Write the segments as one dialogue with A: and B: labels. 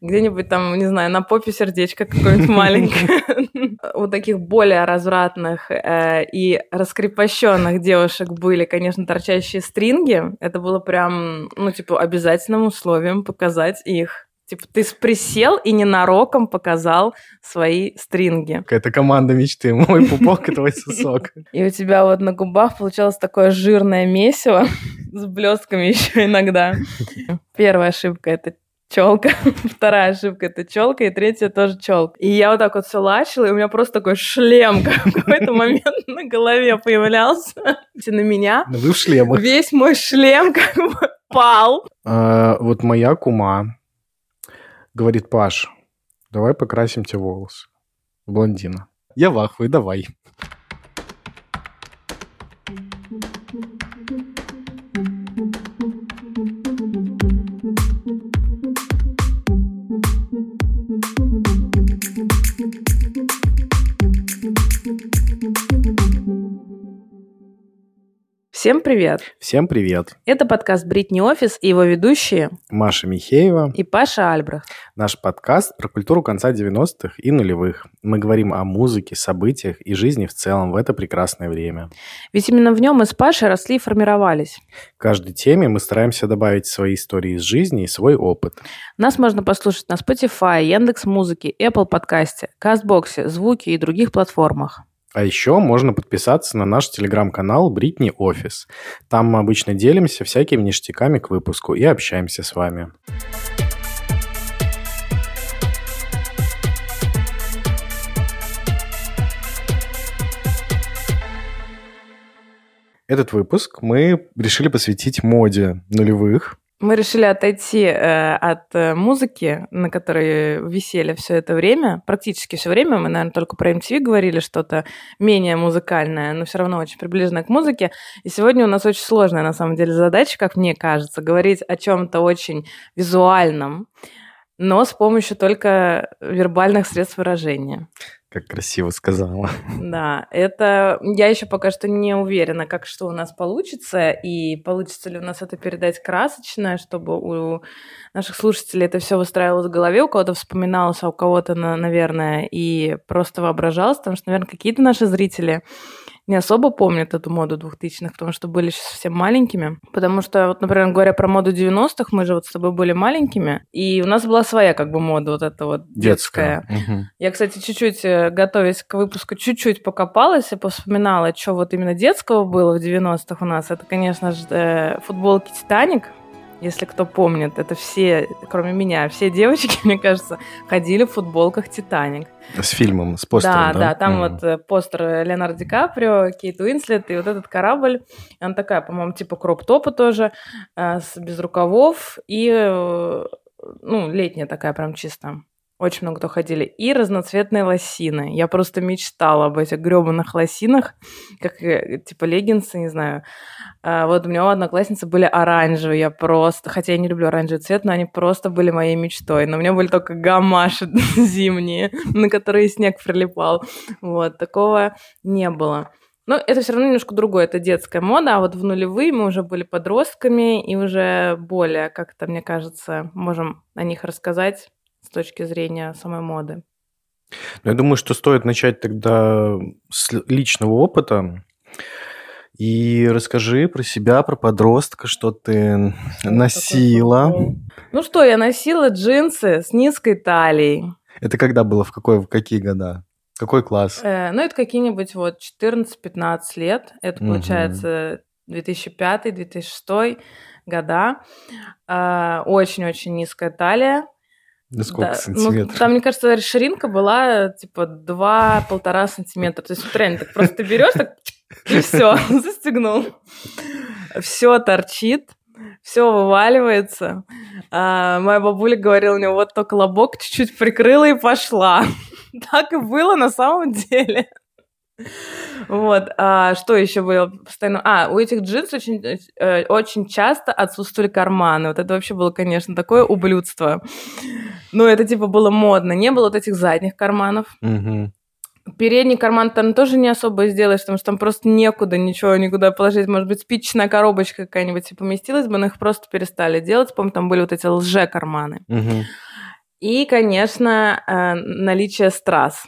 A: где-нибудь там, не знаю, на попе сердечко какое-нибудь маленькое. У таких более развратных э, и раскрепощенных девушек были, конечно, торчащие стринги. Это было прям, ну, типа, обязательным условием показать их. Типа ты присел и ненароком показал свои стринги.
B: Какая-то команда мечты. Мой пупок и твой сосок.
A: И у тебя вот на губах получалось такое жирное месиво с блестками еще иногда. Первая ошибка — это челка, вторая ошибка это челка, и третья тоже челка. И я вот так вот все лачила, и у меня просто такой шлем в какой-то момент на голове появлялся. На меня.
B: Вы в шлемах.
A: Весь мой шлем как бы пал.
B: А, вот моя кума Говорит, Паш, давай покрасим тебе волосы. Блондина. Я в ахуе, давай.
A: Всем привет!
B: Всем привет!
A: Это подкаст «Бритни Офис» и его ведущие
B: Маша Михеева
A: и Паша Альбрехт.
B: Наш подкаст про культуру конца 90-х и нулевых. Мы говорим о музыке, событиях и жизни в целом в это прекрасное время.
A: Ведь именно в нем мы с Пашей росли и формировались.
B: В каждой теме мы стараемся добавить свои истории из жизни и свой опыт.
A: Нас можно послушать на Spotify, Яндекс Музыки, Apple подкасте, Кастбоксе, Звуки и других платформах.
B: А еще можно подписаться на наш телеграм-канал Бритни Офис. Там мы обычно делимся всякими ништяками к выпуску и общаемся с вами. Этот выпуск мы решили посвятить моде нулевых,
A: мы решили отойти э, от э, музыки, на которой висели все это время, практически все время. Мы, наверное, только про MTV говорили что-то менее музыкальное, но все равно очень приближенное к музыке. И сегодня у нас очень сложная, на самом деле, задача, как мне кажется, говорить о чем-то очень визуальном, но с помощью только вербальных средств выражения.
B: Как красиво сказала.
A: Да, это я еще пока что не уверена, как что у нас получится, и получится ли у нас это передать красочно, чтобы у наших слушателей это все выстраивалось в голове, у кого-то вспоминалось, а у кого-то, наверное, и просто воображалось, потому что, наверное, какие-то наши зрители не особо помнят эту моду двухтысячных, потому что были еще совсем маленькими. Потому что, вот, например, говоря про моду 90-х, мы же вот с тобой были маленькими, и у нас была своя как бы мода вот эта вот детская. детская. Угу. Я, кстати, чуть-чуть, э, готовясь к выпуску, чуть-чуть покопалась и повспоминала, что вот именно детского было в 90-х у нас. Это, конечно же, э, футболки «Титаник», если кто помнит, это все, кроме меня, все девочки, мне кажется, ходили в футболках «Титаник».
B: С фильмом, с постером, да?
A: Да, да, там mm. вот э, постер Леонардо Ди Каприо, Кейт Уинслет и вот этот корабль. И она такая, по-моему, типа кроп-топа тоже, э, без рукавов и, э, ну, летняя такая прям чисто. Очень много кто ходили. И разноцветные лосины. Я просто мечтала об этих гребаных лосинах, как типа леггинсы, не знаю. А вот у меня у одноклассницы были оранжевые. Я просто, хотя я не люблю оранжевый цвет, но они просто были моей мечтой. Но у меня были только гамаши зимние, на которые снег прилипал. Вот, такого не было. Но это все равно немножко другое, это детская мода, а вот в нулевые мы уже были подростками и уже более, как-то, мне кажется, можем о них рассказать с точки зрения самой моды?
B: Ну, я думаю, что стоит начать тогда с личного опыта. И расскажи про себя, про подростка, что ты что носила.
A: Ну что, я носила джинсы с низкой талией.
B: Это когда было? В, какой, в какие года? Какой класс?
A: Э, ну, это какие-нибудь вот 14-15 лет. Это, угу. получается, 2005-2006 года. Э, очень-очень низкая талия.
B: Да сколько да. сантиметров?
A: Ну, там, мне кажется, ширинка была типа 2-1,5 сантиметра. То есть вот реально так просто берешь, так и все, застегнул. Все торчит, все вываливается. А, моя бабуля говорила мне, вот только лобок чуть-чуть прикрыла и пошла. Так и было на самом деле. Вот, а что еще было постоянно? А, у этих джинс очень, э, очень часто отсутствовали карманы. Вот это вообще было, конечно, такое ублюдство. Ну, это типа было модно. Не было вот этих задних карманов.
B: Угу.
A: Передний карман там тоже не особо сделаешь, потому что там просто некуда ничего никуда положить. Может быть, спичечная коробочка какая-нибудь и поместилась бы, но их просто перестали делать. Помню, там были вот эти лже-карманы.
B: Угу.
A: И, конечно, э, наличие страз.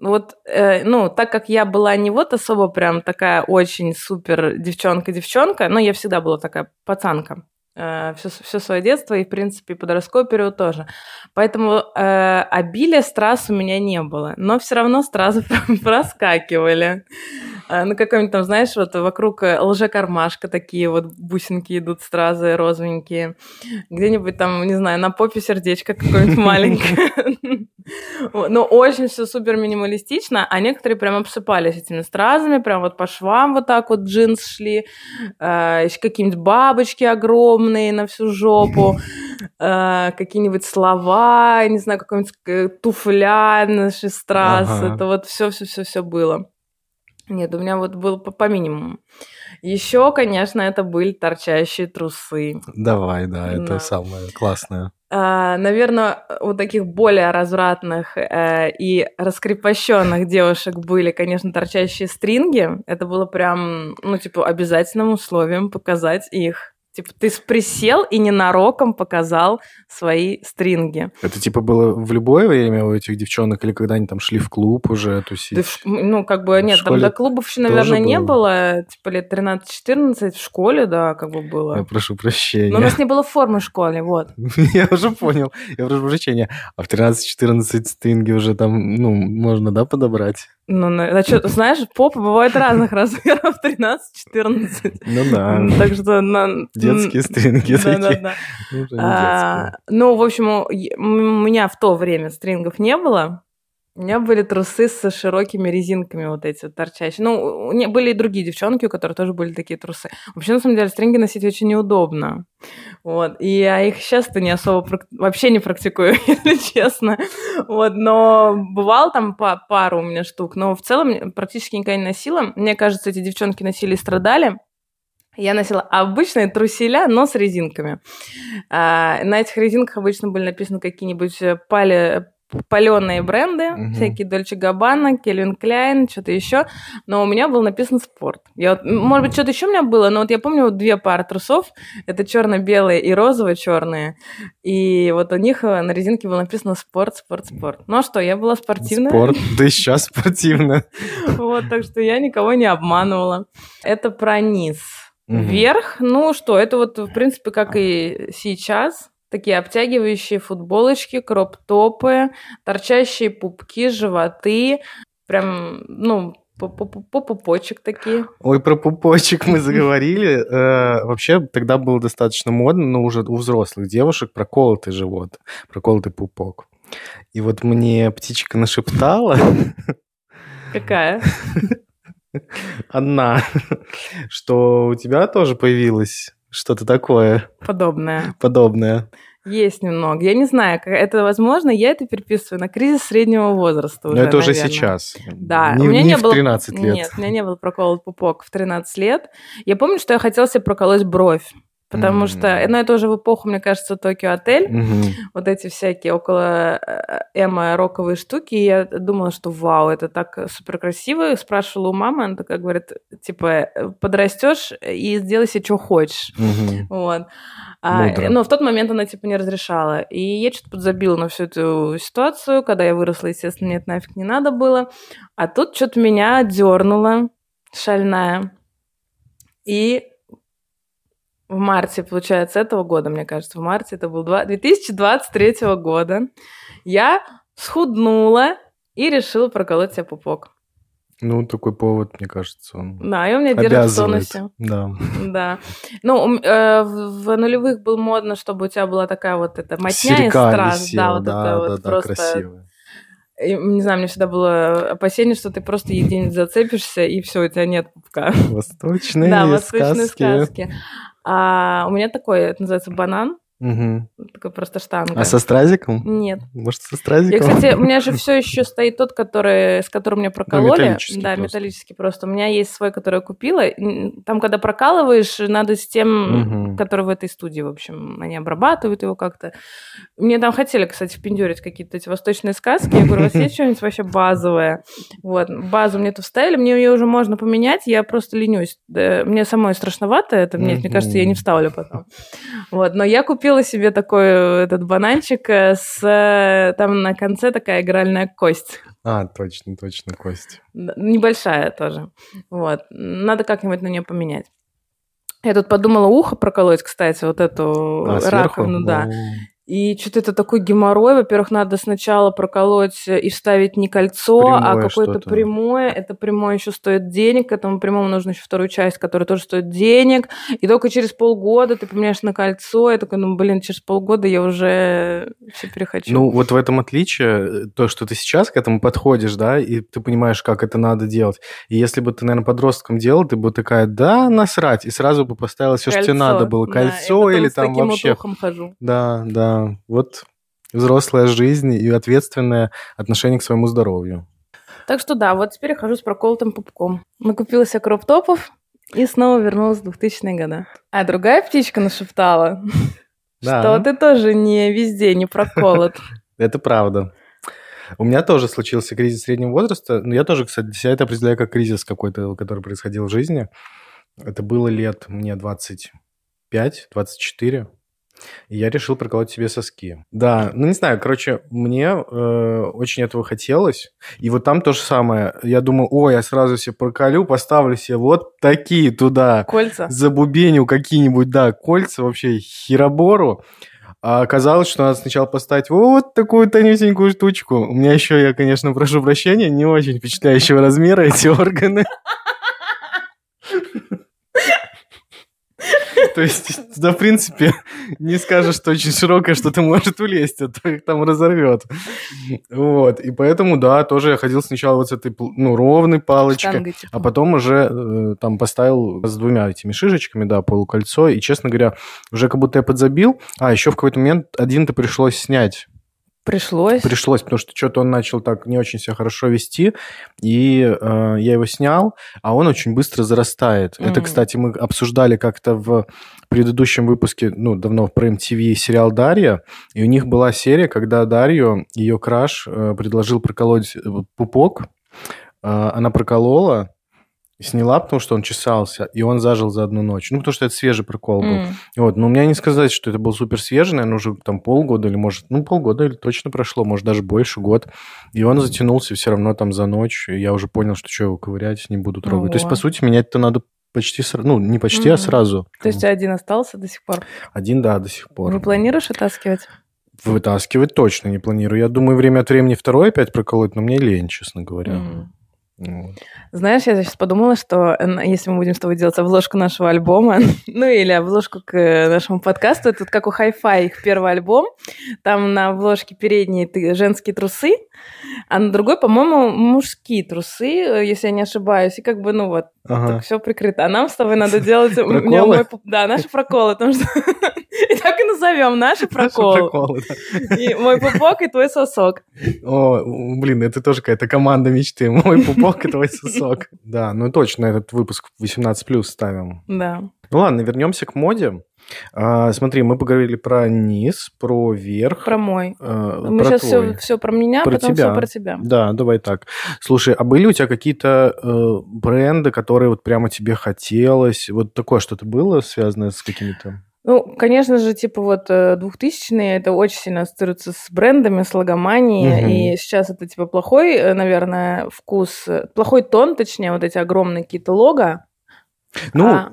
A: Вот, э, ну, так как я была не вот особо прям такая очень супер девчонка-девчонка, но я всегда была такая пацанка э, все, все свое детство и, в принципе, подростковый период тоже. Поэтому э, обилия страз у меня не было, но все равно стразы проскакивали. Э, на каком-нибудь там, знаешь, вот вокруг э, лжекармашка такие вот бусинки идут стразы розовенькие. Где-нибудь там, не знаю, на попе сердечко какое-нибудь маленькое. Ну, очень все супер минималистично, а некоторые прям обсыпались этими стразами, прям вот по швам вот так вот джинс шли, э, еще какие-нибудь бабочки огромные на всю жопу, э, какие-нибудь слова, не знаю, какой-нибудь туфля, наши страз, это вот все-все-все-все было. Нет, у меня вот был по, по минимуму. Еще, конечно, это были торчащие трусы.
B: Давай, да, это да. самое классное.
A: А, наверное, у таких более развратных э, и раскрепощенных девушек были, конечно, торчащие стринги. Это было прям, ну, типа, обязательным условием показать их. Типа ты присел и ненароком показал свои стринги.
B: Это типа было в любое время у этих девчонок или когда они там шли в клуб уже тусить? Да,
A: ну, как бы, нет, там до клубов еще, наверное, не было. Типа лет 13-14 в школе, да, как бы было.
B: Я прошу прощения.
A: Но у нас не было формы в школе, вот.
B: Я уже понял. Я прошу прощения. А в 13-14 стринги уже там, ну, можно, да, подобрать?
A: Ну, а что, знаешь, попы бывают разных размеров, 13-14.
B: Ну да.
A: Так что... На...
B: Детские стринги такие.
A: Ну, а, ну, в общем, у меня в то время стрингов не было. У меня были трусы со широкими резинками вот эти вот торчащие. Ну, были и другие девчонки, у которых тоже были такие трусы. Вообще, на самом деле, стринги носить очень неудобно. Вот. И я их сейчас-то не особо вообще не практикую, если честно. Вот. Но бывало там по пару у меня штук, но в целом практически никогда не носила. Мне кажется, эти девчонки носили и страдали. Я носила обычные труселя, но с резинками. А, на этих резинках обычно были написаны какие-нибудь пали, паленые бренды, угу. всякие Дольче Габбана, Кельвин Кляйн, что-то еще, но у меня был написан спорт. Я вот, может быть, что-то еще у меня было, но вот я помню вот две пары трусов, это черно-белые и розово-черные, и вот у них э, на резинке было написано спорт, спорт, спорт. Ну а что, я была спортивная.
B: Спорт, да сейчас спортивная.
A: Вот, так что я никого не обманывала. Это про низ. Вверх, ну что, это вот, в принципе, как и сейчас, Такие обтягивающие футболочки, кроп-топы, торчащие пупки, животы. Прям, ну, по пупочек такие.
B: Ой, про пупочек мы заговорили. Э, вообще, тогда было достаточно модно, но уже у взрослых девушек проколотый живот, проколотый пупок. И вот мне птичка нашептала...
A: Какая?
B: Одна, что у тебя тоже появилась что-то такое.
A: Подобное.
B: Подобное.
A: Есть немного. Я не знаю, как это возможно. Я это переписываю на кризис среднего возраста уже,
B: Но это
A: наверное.
B: уже сейчас.
A: Да.
B: Не,
A: у меня
B: не,
A: не
B: в
A: было...
B: 13 лет.
A: Нет, у меня не был проколот пупок в 13 лет. Я помню, что я хотела себе проколоть бровь. Потому mm-hmm. что, ну, это уже в эпоху, мне кажется, Токио Отель. Mm-hmm. Вот эти всякие около э, эмо роковые штуки. И я думала, что вау, это так супер красиво. Спрашивала у мамы, она такая говорит, типа, «Э, подрастешь и сделай себе, что хочешь. Mm-hmm. Вот. А, но в тот момент она, типа, не разрешала. И я что-то подзабила на всю эту ситуацию. Когда я выросла, естественно, мне это нафиг не надо было. А тут что-то меня дернуло шальная. И в марте, получается, этого года, мне кажется, в марте, это был 2023 года, я схуднула и решила проколоть себе пупок.
B: Ну, такой повод, мне кажется, он
A: Да, и у меня держит в тонусе.
B: Да.
A: Да. Ну, э, в нулевых было модно, чтобы у тебя была такая вот эта мотня из страз. Да, вот
B: да,
A: это
B: да,
A: вот
B: да,
A: просто...
B: красивая.
A: И, не знаю, мне всегда было опасение, что ты просто где-нибудь зацепишься, и все, у тебя нет пупка.
B: Восточные
A: Да, восточные
B: сказки.
A: сказки. А у меня такой, это называется банан.
B: Угу.
A: Такой просто штанга.
B: А со стразиком?
A: Нет.
B: Может, со стразиком?
A: Я, кстати, у меня же все еще стоит тот, который, с которым меня прокололи.
B: Ну, металлический
A: да,
B: просто.
A: металлический просто. У меня есть свой, который я купила. Там, когда прокалываешь, надо с тем,
B: Мгм.
A: который в этой студии, в общем, они обрабатывают его как-то. Мне там хотели, кстати, впендюрить какие-то эти восточные сказки. Я говорю, у вас есть что-нибудь вообще базовое? Вот, базу мне тут вставили, мне ее уже можно поменять, я просто ленюсь. Да, мне самой страшновато это, мне, мне кажется, я не вставлю потом. Вот, но я купила купила себе такой э, этот бананчик э, с... э, Там на конце такая игральная кость.
B: А, точно, точно, кость.
A: Небольшая тоже. Вот. Надо как-нибудь на нее поменять. Я тут подумала ухо проколоть, кстати, вот эту
B: А, сверху?
A: раковину, да. И что-то это такой геморрой. Во-первых, надо сначала проколоть и вставить не кольцо, а
B: Прямое
A: какое-то
B: что-то.
A: прямое. Это прямое еще стоит денег. К этому прямому нужно еще вторую часть, которая тоже стоит денег. И только через полгода ты поменяешь на кольцо. Я такой, ну, блин, через полгода я уже все перехочу.
B: Ну, вот в этом отличие, то, что ты сейчас к этому подходишь, да, и ты понимаешь, как это надо делать. И если бы ты, наверное, подростком делал, ты бы такая, да, насрать, и сразу бы поставила все, что тебе
A: Кольцо,
B: надо было.
A: да,
B: Кольцо
A: потом
B: или там вообще...
A: хожу.
B: Да, да. Вот взрослая жизнь и ответственное отношение к своему здоровью.
A: Так что да, вот теперь я хожу с проколотым пупком. Накупила себе кроп-топов и снова вернулась в 2000-е годы. А другая птичка нашептала, что ты тоже не везде не проколот.
B: Это правда. У меня тоже случился кризис среднего возраста. Но я тоже, кстати, себя это определяю как кризис какой-то, который происходил в жизни. Это было лет мне 25-24. И я решил проколоть себе соски. Да, ну не знаю, короче, мне э, очень этого хотелось. И вот там то же самое. Я думал, ой, я сразу себе проколю, поставлю себе вот такие туда
A: Кольца.
B: забубенил какие-нибудь, да, кольца, вообще херобору. А оказалось, что надо сначала поставить вот такую тонюсенькую штучку. У меня еще, я, конечно, прошу прощения, не очень впечатляющего размера эти органы. То есть, да, в принципе, не скажешь, что очень широкое что-то может улезть, а то их там разорвет. Вот, и поэтому, да, тоже я ходил сначала вот с этой, ну, ровной палочкой,
A: Штангой, типа.
B: а потом уже э, там поставил с двумя этими шишечками, да, полукольцо, и, честно говоря, уже как будто я подзабил. А, еще в какой-то момент один-то пришлось снять.
A: Пришлось.
B: Пришлось, потому что что-то он начал так не очень себя хорошо вести, и э, я его снял, а он очень быстро зарастает. Это,
A: Мгм.
B: кстати, мы обсуждали как-то в предыдущем выпуске, ну, давно про MTV сериал «Дарья», и у них была серия, когда Дарью, ее краш, э, предложил проколоть э, пупок, Э, она проколола, сняла, потому что он чесался, и он зажил за одну ночь. Ну, потому что это свежий прокол был.
A: М.
B: Вот, но у меня не сказать, что это был супер свежий, наверное, уже там полгода или, может, ну, полгода или точно прошло, может, даже больше, год. И он затянулся все равно там за ночь, и я уже понял, что что его ковырять, не буду трогать. То есть,
A: Ого.
B: по сути, менять-то надо почти сразу, ну, не почти, а
A: Мгм.
B: сразу.
A: То есть один остался до сих пор.
B: Один, да, до сих пор.
A: Не планируешь вытаскивать?
B: Вытаскивать точно не планирую. Я думаю, время от времени второй опять проколоть, но мне лень, честно говоря.
A: М.
B: Вот.
A: Знаешь, я сейчас подумала, что если мы будем с тобой делать обложку нашего альбома, ну или обложку к э, нашему подкасту, это как у Hi-Fi их первый альбом, там на обложке передние женские трусы, а на другой, по-моему, мужские трусы, э, если я не ошибаюсь, и как бы, ну вот,
B: Ага.
A: так все прикрыто. А нам с тобой надо делать...
B: Проколы?
A: Да, наши проколы, потому что... И так и назовем, наши
B: Наши
A: проколы.
B: проколы, да.
A: И мой пупок, и твой сосок.
B: О, блин, это тоже какая-то команда мечты. Мой пупок и твой сосок. Да, ну точно, этот выпуск 18 плюс ставим.
A: Да.
B: Ну ладно, вернемся к моде. А, смотри, мы поговорили про низ, про верх.
A: Про мой.
B: э,
A: Мы
B: про
A: сейчас все,
B: твой.
A: все про меня,
B: Про
A: потом
B: тебя.
A: все про тебя.
B: Да, давай так. Слушай, а были у тебя какие-то э, бренды, которые вот прямо тебе хотелось? Вот такое что-то было связанное с какими-то?
A: Ну, конечно же, типа вот э, 2000-е, это очень сильно ассоциируется с брендами, с логоманией,
B: Мгм.
A: и сейчас это, типа, плохой, э, наверное, вкус, э, плохой тон, точнее, вот эти огромные какие-то лого,
B: Ну,
A: А-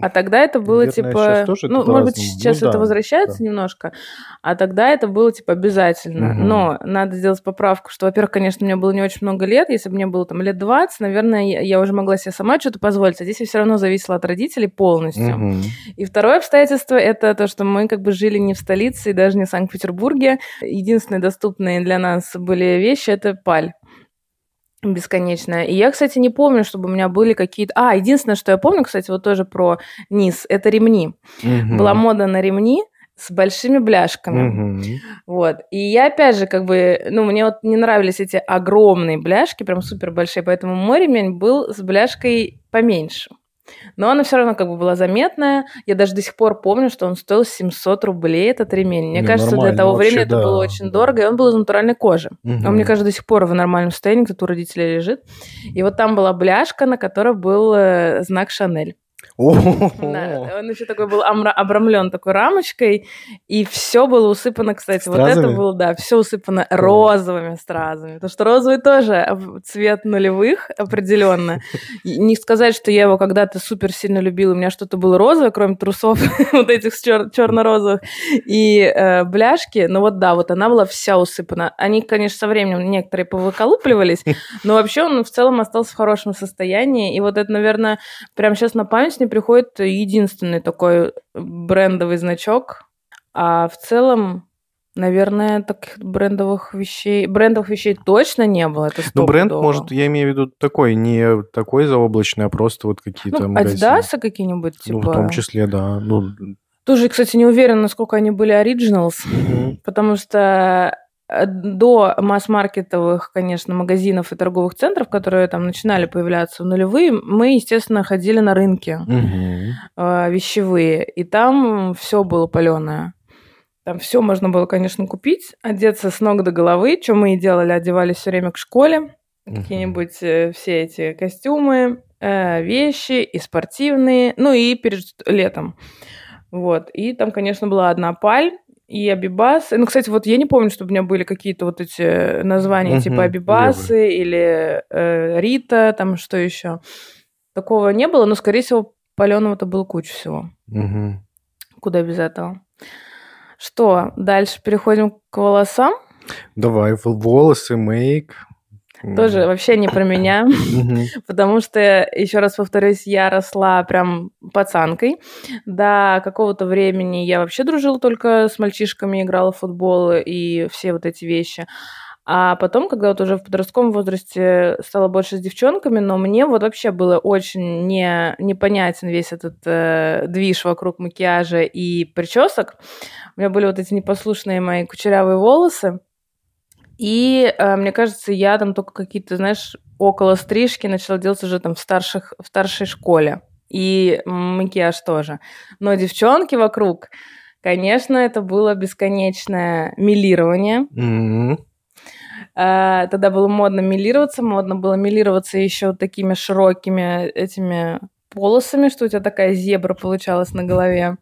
A: а тогда это было,
B: Наверное,
A: типа...
B: тоже
A: ну, может быть, сейчас
B: Ну
A: это
B: да,
A: возвращается
B: да.
A: немножко, а тогда это было, типа, обязательно.
B: Мгм.
A: Но надо сделать поправку, что, во-первых, конечно, мне было не очень много лет, если бы мне было, там, лет 20, наверное, я, я уже могла себе сама что-то позволить, а здесь я все равно зависела от родителей полностью.
B: мгм.
A: И второе обстоятельство это то, что мы как бы жили не в столице и даже не в Санкт-Петербурге. Единственные доступные для нас были вещи это паль бесконечная. И я, кстати, не помню, чтобы у меня были какие-то... А, единственное, что я помню, кстати, вот тоже про низ, это ремни.
B: Мгм.
A: Была мода на ремни с большими бляшками.
B: Мгм.
A: Вот. И я, опять же, как бы, ну, мне вот не нравились эти огромные бляшки, прям супер большие, поэтому мой ремень был с бляшкой поменьше. Но она все равно как бы была заметная. Я даже до сих пор помню, что он стоил 700 рублей, этот ремень. Мне
B: Не,
A: кажется, для того
B: вообще,
A: времени это
B: да,
A: было очень дорого, и он был из натуральной кожи.
B: Мгм.
A: Он, мне кажется, до сих пор в нормальном состоянии, кто-то у родителей лежит. И вот там была бляшка, на которой был э, знак Шанель. Да, он еще такой был обрамлен такой рамочкой, и все было усыпано, кстати, стразами? вот это было, да, все усыпано розовыми стразами. Потому что розовый тоже цвет нулевых определенно. Не сказать, что я его когда-то супер сильно любила, у меня что-то было розовое, кроме трусов вот этих чер- черно-розовых и э, бляшки. Но вот да, вот она была вся усыпана. Они, конечно, со временем некоторые повыколупливались, но вообще он в целом остался в хорошем состоянии. И вот это, наверное, прямо сейчас на память мне приходит единственный такой брендовый значок, а в целом, наверное, таких брендовых вещей, брендовых вещей точно не было. Это
B: ну, бренд, может, я имею в виду такой, не такой заоблачный, а просто вот какие-то ну,
A: магазины. Adidas какие-нибудь, типа?
B: Ну, в типа? том числе, да. Ну,
A: тоже, кстати, не уверена, насколько они были оригиналс, mm-hmm. потому что до масс-маркетовых, конечно, магазинов и торговых центров, которые там начинали появляться в нулевые, мы, естественно, ходили на рынки угу. вещевые, и там все было паленое. Там все можно было, конечно, купить, одеться с ног до головы, что мы и делали, одевались все время к школе, угу. какие-нибудь э, все эти костюмы, э, вещи и спортивные, ну и перед летом. Вот. И там, конечно, была одна паль, и Абибас. Ну, кстати, вот я не помню, чтобы у меня были какие-то вот эти названия угу, типа Абибасы или э, Рита, там что еще. Такого не было, но, скорее всего, паленого-то было куча всего.
B: Угу.
A: Куда без этого? Что, дальше переходим к волосам?
B: Давай, волосы, мейк.
A: Тоже вообще не про меня, потому что, еще раз повторюсь, я росла прям пацанкой. До какого-то времени я вообще дружила только с мальчишками, играла в футбол и все вот эти вещи. А потом, когда вот уже в подростковом возрасте стало больше с девчонками, но мне вот вообще было очень не, непонятен весь этот э, движ вокруг макияжа и причесок. У меня были вот эти непослушные мои кучерявые волосы. И э, мне кажется, я там только какие-то, знаешь, около стрижки начала делать уже там в, старших, в старшей школе. И макияж тоже. Но девчонки вокруг, конечно, это было бесконечное милирование.
B: Mm-hmm.
A: Тогда было модно милироваться, модно было милироваться еще такими широкими этими полосами, что у тебя такая зебра получалась на голове.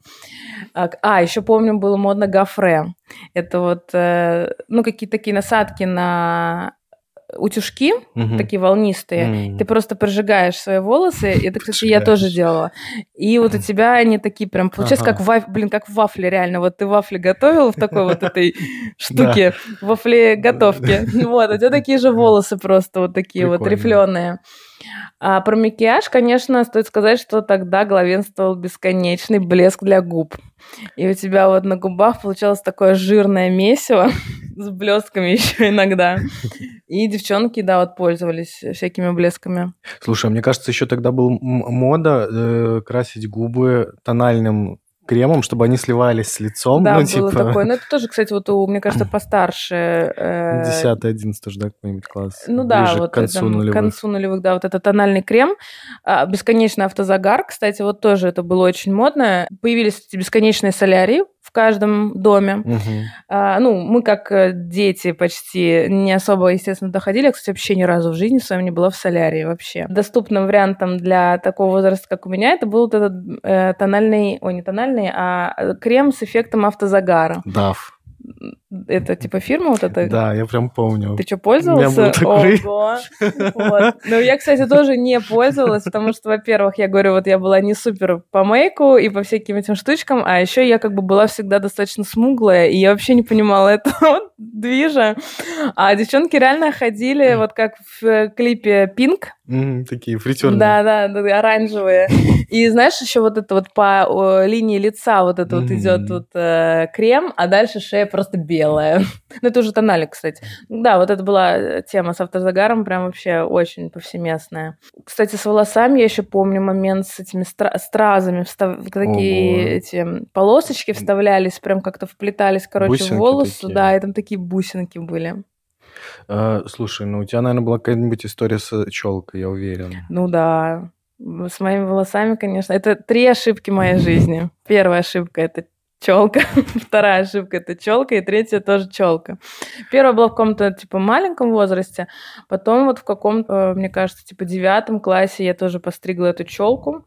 A: А, а еще помню, было модно гофре. Это вот, э, ну, какие-то такие насадки на утюжки, угу. такие волнистые, угу. ты просто прожигаешь свои волосы, это, кстати, я тоже делала. И вот у тебя они такие прям, получается, ага. как, ваф, блин, как вафли реально. Вот ты вафли готовил в такой вот этой штуке, вафли готовки. Вот, у тебя такие же волосы просто вот такие вот рифленые. А про макияж, конечно, стоит сказать, что тогда главенствовал бесконечный блеск для губ. И у тебя вот на губах получалось такое жирное месиво с блестками еще иногда. И девчонки, да, вот пользовались всякими блесками.
B: Слушай, а мне кажется, еще тогда был мода э, красить губы тональным кремом, чтобы они сливались с лицом.
A: Да,
B: ну,
A: было
B: типа...
A: такое. Но это тоже, кстати, вот у, мне кажется, постарше.
B: Э... 10 11 тоже, да, какой-нибудь класс?
A: Ну да, вот к концу, там, нулевых. к концу нулевых, да, вот это тональный крем. А, бесконечный автозагар, кстати, вот тоже это было очень модно. Появились эти бесконечные солярии, каждом доме.
B: Угу.
A: А, ну, мы как э, дети почти не особо, естественно, доходили. Я, кстати, вообще ни разу в жизни с вами не была в солярии вообще. Доступным вариантом для такого возраста, как у меня, это был вот этот э, тональный, ой, не тональный, а э, крем с эффектом автозагара.
B: Дав.
A: Это типа фирма вот эта?
B: Да, я прям помню.
A: Ты что, пользовался?
B: Такой.
A: Ого. Вот. Ну, я, кстати, тоже не пользовалась, потому что, во-первых, я говорю, вот я была не супер по мейку и по всяким этим штучкам, а еще я как бы была всегда достаточно смуглая, и я вообще не понимала этого движа. А девчонки реально ходили, вот как в клипе Pink,
B: Mm, такие фритерные.
A: Да, да, да, оранжевые. И знаешь, еще вот это вот по о, линии лица вот это mm. вот идет вот э, крем, а дальше шея просто белая. ну, это уже тональник, кстати. Да, вот это была тема с автозагаром, прям вообще очень повсеместная. Кстати, с волосами я еще помню момент с этими стра- стразами, встав... такие Ого. эти полосочки вставлялись, прям как-то вплетались, короче, бусинки в волос. Такие. Да, и там такие бусинки были.
B: А, слушай, ну у тебя, наверное, была какая-нибудь история с челкой, я уверен.
A: Ну да, с моими волосами, конечно. Это три ошибки моей жизни. Первая ошибка – это челка. Вторая ошибка это челка, и третья тоже челка. Первая была в каком-то типа маленьком возрасте, потом вот в каком-то, мне кажется, типа девятом классе я тоже постригла эту челку.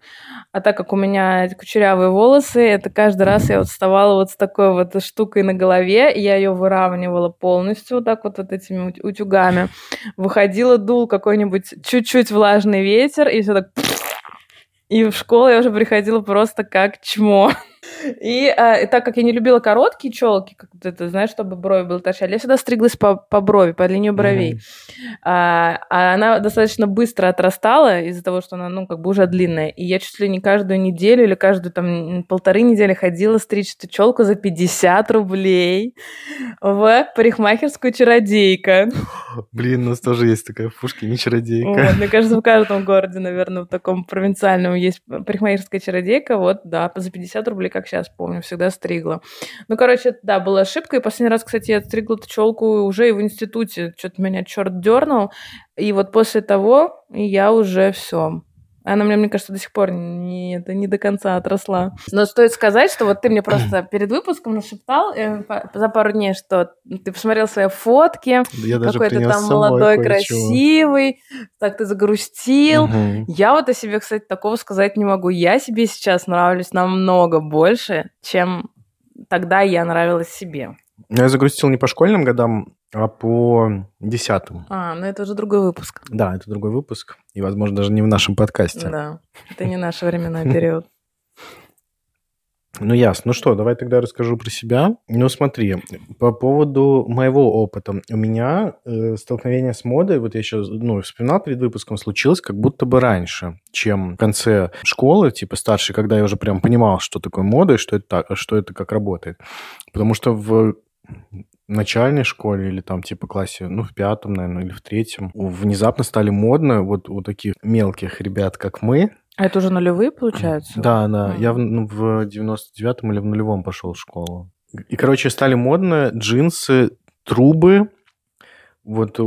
A: А так как у меня кучерявые волосы, это каждый раз я вот вставала вот с такой вот штукой на голове, и я ее выравнивала полностью вот так вот, вот этими утюгами. Выходила, дул какой-нибудь чуть-чуть влажный ветер, и все так... И в школу я уже приходила просто как чмо. И, и так как я не любила короткие челки, как ты знаешь, чтобы брови были торчали, я всегда стриглась по, по брови, по линию бровей. Mm-hmm. А, а она достаточно быстро отрастала из-за того, что она, ну, как бы уже длинная. И я чуть ли не каждую неделю или каждую там полторы недели ходила стричь эту челку за 50 рублей в парикмахерскую чародейка.
B: Блин, у нас тоже есть такая в Пушкине чародейка.
A: Вот, мне кажется, в каждом городе, наверное, в таком провинциальном есть парикмахерская чародейка. Вот, да, за 50 рублей как сейчас помню, всегда стригла. Ну, короче, да, была ошибка. И последний раз, кстати, я стригла эту челку уже и в институте. Что-то меня черт дернул. И вот после того я уже все. Она мне, мне кажется, до сих пор не, это не до конца отросла. Но стоит сказать, что вот ты мне просто перед выпуском нашептал э, за пару дней, что ты посмотрел свои фотки,
B: Я
A: какой ты там молодой, красивый, так ты загрустил.
B: Угу.
A: Я вот о себе, кстати, такого сказать не могу. Я себе сейчас нравлюсь намного больше, чем тогда я нравилась себе.
B: Я загрустил не по школьным годам, а по десятым.
A: А, ну это уже другой выпуск.
B: Да, это другой выпуск. И, возможно, даже не в нашем подкасте.
A: Да, это не наш временной период.
B: Ну, ясно. Ну что, давай тогда расскажу про себя. Ну, смотри, по поводу моего опыта. У меня э, столкновение с модой, вот я еще ну, вспоминал перед выпуском, случилось как будто бы раньше, чем в конце школы, типа старшей, когда я уже прям понимал, что такое мода и что это, так, что это как работает. Потому что в начальной школе или там типа классе, ну, в пятом, наверное, или в третьем, внезапно стали модно вот у таких мелких ребят, как мы.
A: А это уже нулевые, получается?
B: Да, да. Я в, ну, в 99-м или в нулевом пошел в школу. И, короче, стали модно джинсы, трубы, вот,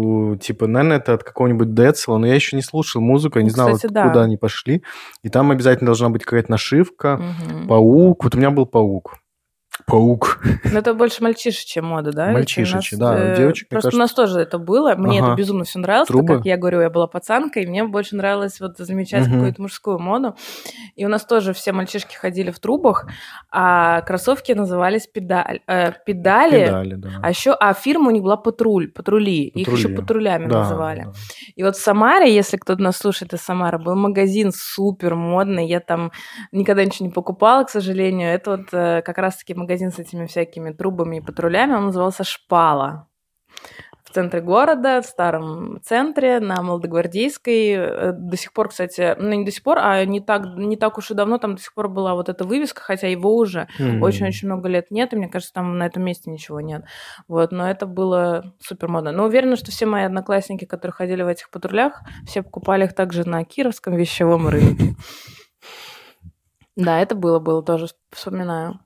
B: типа, наверное, это от какого-нибудь Децела, но я еще не слушал музыку, я не знал, Кстати, куда да. они пошли. И там обязательно должна быть какая-то нашивка, угу. паук. Вот у меня был паук. Паук.
A: Но это больше мальчишечья мода, да?
B: Мальчишечья, да. Э, девочек,
A: Просто кажется... у нас тоже это было. Мне ага. это безумно все нравилось. Трубы? Так как я говорю, я была пацанкой, и мне больше нравилось вот замечать угу. какую-то мужскую моду. И у нас тоже все мальчишки ходили в трубах, а кроссовки назывались педаль, э, педали.
B: Педали, да.
A: А еще, а фирма у них была патруль, патрули. патрули. Их еще патрулями да, называли. Да. И вот в Самаре, если кто-то нас слушает из Самары, был магазин супер модный. Я там никогда ничего не покупала, к сожалению. Это вот э, как раз-таки магазин с этими всякими трубами и патрулями, он назывался «Шпала». В центре города, в старом центре, на Молодогвардейской. Э, до сих пор, кстати, ну не до сих пор, а не так, не так уж и давно там до сих пор была вот эта вывеска, хотя его уже очень-очень mm-hmm. много лет нет, и мне кажется, там на этом месте ничего нет. Вот, но это было супер модно. Но уверена, что все мои одноклассники, которые ходили в этих патрулях, все покупали их также на Кировском вещевом рынке. Да, это было, было тоже, вспоминаю.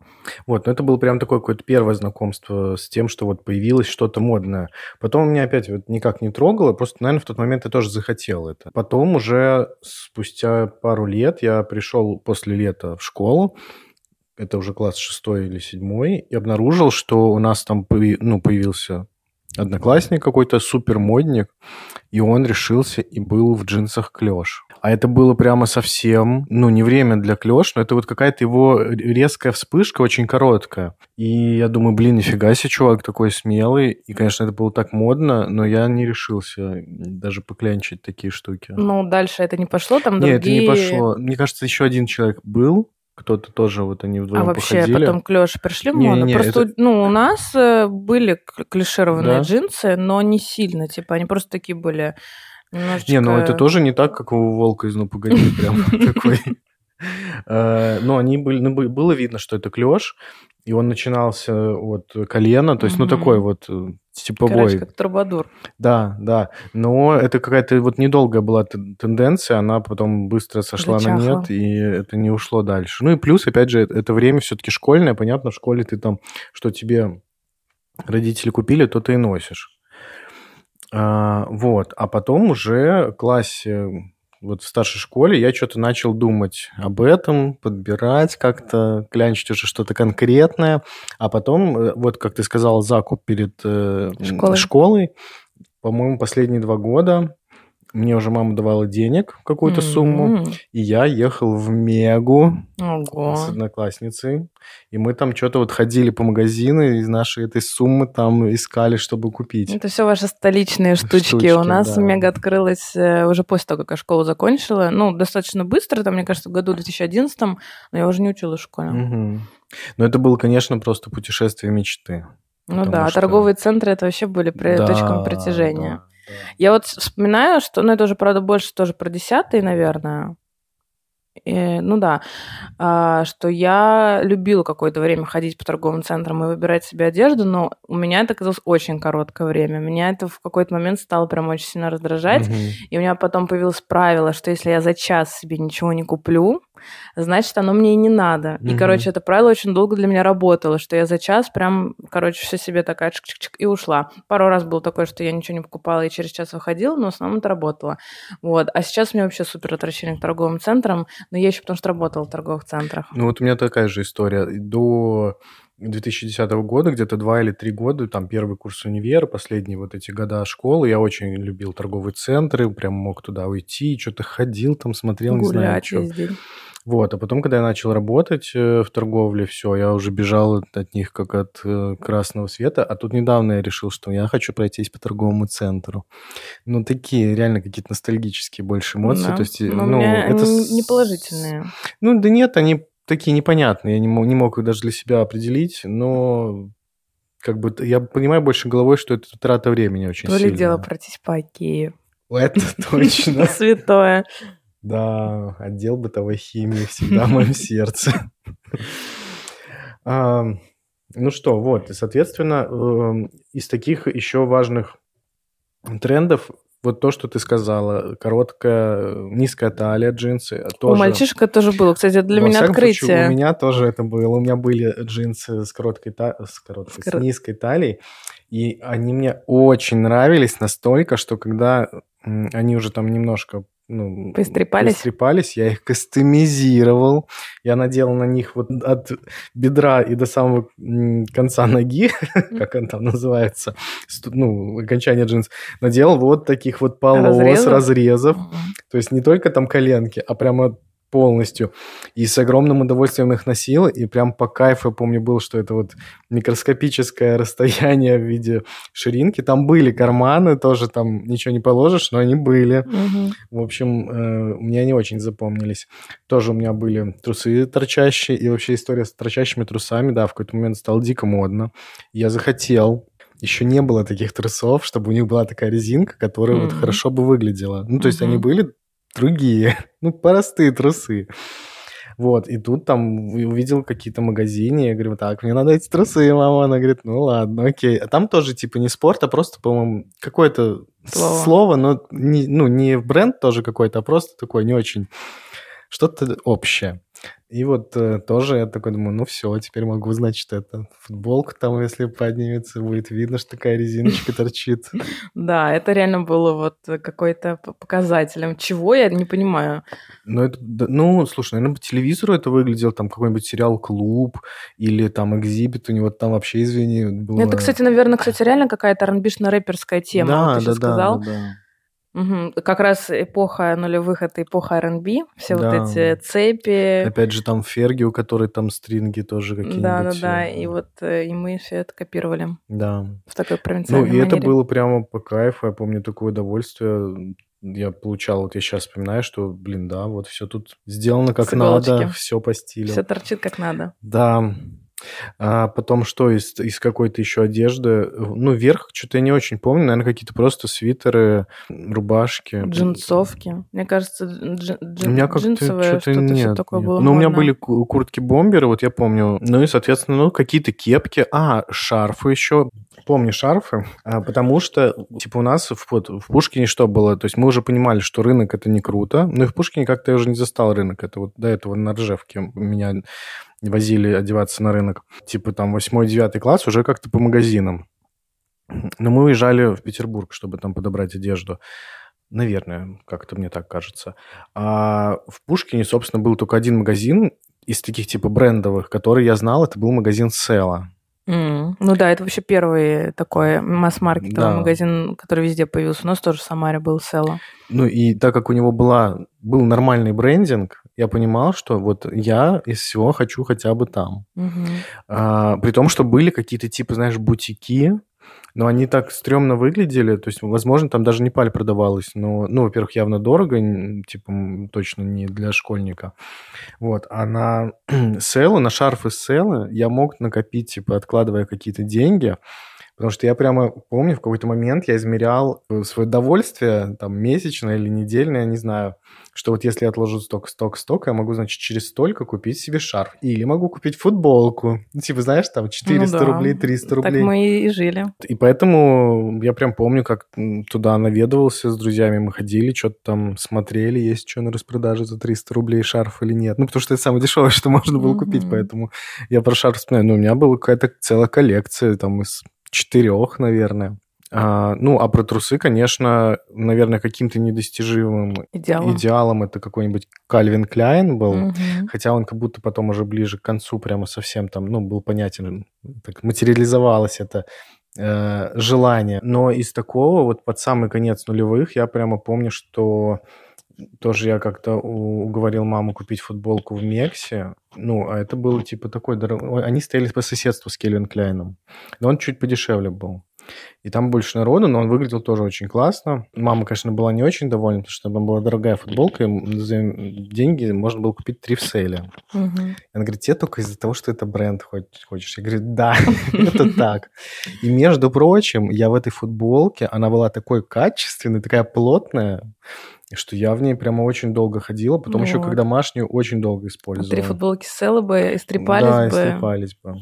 B: Вот, но это было прям такое какое-то первое знакомство с тем, что вот появилось что-то модное. Потом меня опять вот никак не трогало, просто, наверное, в тот момент я тоже захотел это. Потом уже спустя пару лет я пришел после лета в школу, это уже класс шестой или седьмой, и обнаружил, что у нас там ну, появился одноклассник какой-то супер модник, и он решился и был в джинсах клеш. А это было прямо совсем, ну, не время для клеш, но это вот какая-то его резкая вспышка, очень короткая. И я думаю, блин, нифига себе, чувак такой смелый. И, конечно, это было так модно, но я не решился даже поклянчить такие штуки.
A: Ну, дальше это не пошло, там другие...
B: Нет, это не пошло. Мне кажется, еще один человек был, кто-то тоже вот они вдвоем
A: А вообще
B: походили.
A: потом клеш пришли в моду? Не, не, просто, это... ну, у нас э, были клишированные да? джинсы, но не сильно, типа, они просто такие были немножечко...
B: Не, ну это тоже не так, как у Волка из «Ну, погоди», прям такой... Э, но они были, ну, было видно, что это клеш, и он начинался от колена, то есть, ну, такой вот э, типовой. Короче,
A: как трубадур.
B: Да, да. Но это какая-то вот недолгая была тенденция, она потом быстро сошла Зачахла. на нет, и это не ушло дальше. Ну и плюс, опять же, это время все-таки школьное, понятно, в школе ты там, что тебе родители купили, то ты и носишь. А, вот, а потом уже в классе вот в старшей школе я что-то начал думать об этом, подбирать как-то, клянчить уже что-то конкретное. А потом, э, вот как ты сказал, закуп перед э,
A: Школой.
B: школой, по-моему, последние два года мне уже мама давала денег, какую-то сумму,
A: М,
B: и я ехал в Мегу с
A: Ого.
B: одноклассницей, и мы там что-то вот ходили по магазину, и из нашей этой суммы там искали, чтобы купить.
A: Это все ваши столичные штучки.
B: Штучки,
A: У нас
B: да.
A: Мега открылась э, уже после того, как я школу закончила. Ну, достаточно быстро, там, мне кажется, в году 2011, но я уже не училась в школе.
B: Мгм. Но это было, конечно, просто путешествие мечты.
A: Ну да,
B: что-
A: торговые центры это вообще были
B: Да,
A: точками притяжения.
B: да.
A: Я вот вспоминаю, что, ну, это уже, правда, больше тоже про десятый, наверное. Э, ну да, а, что я любила какое-то время ходить по торговым центрам и выбирать себе одежду, но у меня это казалось очень короткое время. Меня это в какой-то момент стало прям очень сильно раздражать.
B: Мгм.
A: И у меня потом появилось правило, что если я за час себе ничего не куплю, значит, оно мне и не надо. И, короче, это правило очень долго для меня работало, что я за час прям, короче, все себе такая чик-чик-чик и ушла. Пару раз было такое, что я ничего не покупала и через час выходила, но в основном это работало. Вот. А сейчас у меня вообще супер отвращение к торговым центрам, но я еще потому что работала в торговых центрах.
B: Ну вот у меня такая же история. До 2010 года, где-то два или три года, там первый курс универа, последние вот эти года школы, я очень любил торговые центры, прям мог туда уйти, что-то ходил там, смотрел, не знаю,
A: Гулять
B: что. Вот, а потом, когда я начал работать э, в торговле, все, я уже бежал от, них как от э, красного света, а тут недавно я решил, что я хочу пройтись по торговому центру. Ну, такие реально какие-то ностальгические больше эмоции,
A: Да.
B: то есть,
A: Но
B: ну, это...
A: не положительные.
B: Ну, да нет, они такие непонятные, я не мог, не мог их даже для себя определить, но как бы я понимаю больше головой, что это трата времени очень
A: То ли дело пройтись по Икее.
B: Это точно.
A: Святое.
B: Да, отдел бытовой химии всегда в моем сердце. Ну что, вот, и, соответственно, эм, из таких еще важных трендов, вот то, что ты сказала, короткая, низкая талия джинсы,
A: У
B: тоже...
A: мальчишек это тоже было. Кстати, для
B: Во
A: меня
B: всяком случае,
A: открытие.
B: у меня тоже это было. У меня были джинсы с короткой, та- с, короткой,
A: С
B: с низкой талией, и они мне очень нравились настолько, что когда они уже там немножко ну,
A: Поистрепались?
B: поистрепались, я их кастомизировал. Я надел на них вот от бедра и до самого конца ноги, как он там называется, ну, окончание джинс, надел вот таких вот полос,
A: Разрезов?
B: разрезов. То есть не только там коленки, а прямо полностью. И с огромным удовольствием их носил. И прям по кайфу, я помню, был, что это вот микроскопическое расстояние в виде ширинки. Там были карманы, тоже там ничего не положишь, но они были.
A: Мгм.
B: В общем, э, мне они очень запомнились. Тоже у меня были трусы торчащие. И вообще история с торчащими трусами, да, в какой-то момент стало дико модно. Я захотел еще не было таких трусов, чтобы у них была такая резинка, которая вот
A: Мгм.
B: хорошо бы выглядела. Ну, то есть они
A: Мгм.
B: были другие, ну, простые трусы. Вот, и тут там увидел какие-то магазины, я говорю, так, мне надо эти трусы, мама. Она говорит, ну ладно, окей. А там тоже типа не спорт, а просто, по-моему, какое-то
A: Слово.
B: слово, но не, ну, не бренд тоже какой-то, а просто такой не очень, что-то общее. И вот э, тоже я такой думаю, ну все, теперь могу, значит, это футболку там, если поднимется, будет видно, что такая резиночка торчит.
A: Да, это реально было вот какой-то показателем. Чего, я не понимаю.
B: Ну, это, да, ну, слушай, наверное, по телевизору это выглядело, там какой-нибудь сериал «Клуб» или там «Экзибит», у него там вообще, извини, было...
A: Это, кстати, наверное, кстати, реально какая-то ранбишно-рэперская тема,
B: да,
A: ты
B: да,
A: сейчас
B: да,
A: сказал.
B: да, да.
A: Мгм. Как раз эпоха нулевых, это эпоха R&B, все
B: Да.
A: вот эти цепи.
B: Опять же, там Ферги, у которой там стринги тоже какие-нибудь.
A: Да-да-да,
B: э,
A: и вот э, и мы все это копировали
B: Да.
A: в такой
B: Ну,
A: провинциальной
B: и это
A: манере.
B: было прямо по кайфу. Я помню такое удовольствие. Я получал, вот я сейчас вспоминаю, что, блин, да, вот все тут сделано как надо, все по стилю.
A: Все торчит как надо.
B: Да. А потом что из, из какой-то еще одежды? Ну, верх что-то я не очень помню. Наверное, какие-то просто свитеры, рубашки.
A: Джинсовки. Мне кажется, джин-
B: У меня как-то
A: джинсовое
B: что-то нет.
A: все такое
B: нет.
A: было
B: Ну, у меня были ку- куртки-бомберы, вот я помню. Ну и, соответственно, ну, какие-то кепки. А, шарфы еще. Помню шарфы, а, потому что, типа, у нас в, вот, в Пушкине что было? То есть мы уже понимали, что рынок это не круто. Но и в Пушкине как-то я уже не застал рынок. Это вот до этого на Ржевке меня возили одеваться на рынок. Типа там 8-9 класс уже как-то по магазинам. Но мы уезжали в Петербург, чтобы там подобрать одежду. Наверное, как-то мне так кажется. А в Пушкине, собственно, был только один магазин из таких типа брендовых, который я знал, это был магазин Села.
A: Mm. Ну да, это вообще первый такой масс-маркетовый да. магазин, который везде появился. У нас тоже в Самаре был Села.
B: Ну и так как у него была, был нормальный брендинг, я понимал, что вот я из всего хочу хотя бы там.
A: Mm-hmm.
B: А, при том, что были какие-то типа, знаешь, бутики, но они так стрёмно выглядели, то есть, возможно, там даже не паль продавалась, но, ну, во-первых, явно дорого, типа, точно не для школьника. Вот, а на селы, на шарфы селы я мог накопить, типа, откладывая какие-то деньги, Потому что я прямо помню, в какой-то момент я измерял э, свое довольствие, там, месячное или недельное, я не знаю, что вот если я отложу сток, сток, сток, я могу, значит, через столько купить себе шарф. Или могу купить футболку. Типа, знаешь, там 400 ну, да. рублей, 300 рублей.
A: Так мы и жили.
B: И поэтому я прям помню, как туда наведывался с друзьями, мы ходили, что-то там смотрели, есть что на распродаже за 300 рублей шарф или нет. Ну, потому что это самое дешевое, что можно было mm-hmm. купить, поэтому я про шарф вспоминаю. Ну, у меня была какая-то целая коллекция там из четырех, наверное. А, ну, а про трусы, конечно, наверное, каким-то недостижимым идеалом, идеалом это какой-нибудь Кальвин Кляйн был, угу. хотя он как будто потом уже ближе к концу прямо совсем там, ну, был понятен, так материализовалось это э, желание. Но из такого вот под самый конец нулевых я прямо помню, что тоже я как-то уговорил маму купить футболку в Мексе. Ну, а это было типа такой дорогой. Они стояли по соседству с Кельвин Кляйном. Но он чуть подешевле был. И там больше народу, но он выглядел тоже очень классно. Мама, конечно, была не очень довольна, потому что там была дорогая футболка, и за деньги можно было купить три в сейле.
A: Угу.
B: Она говорит, тебе только из-за того, что это бренд хочешь. Я говорю, да, это так. И, между прочим, я в этой футболке, она была такой качественной, такая плотная, что я в ней прямо очень долго ходила, потом вот. еще как домашнюю очень долго использовала.
A: Три футболки с бы, истрепались
B: да,
A: бы.
B: Да, истрепались бы.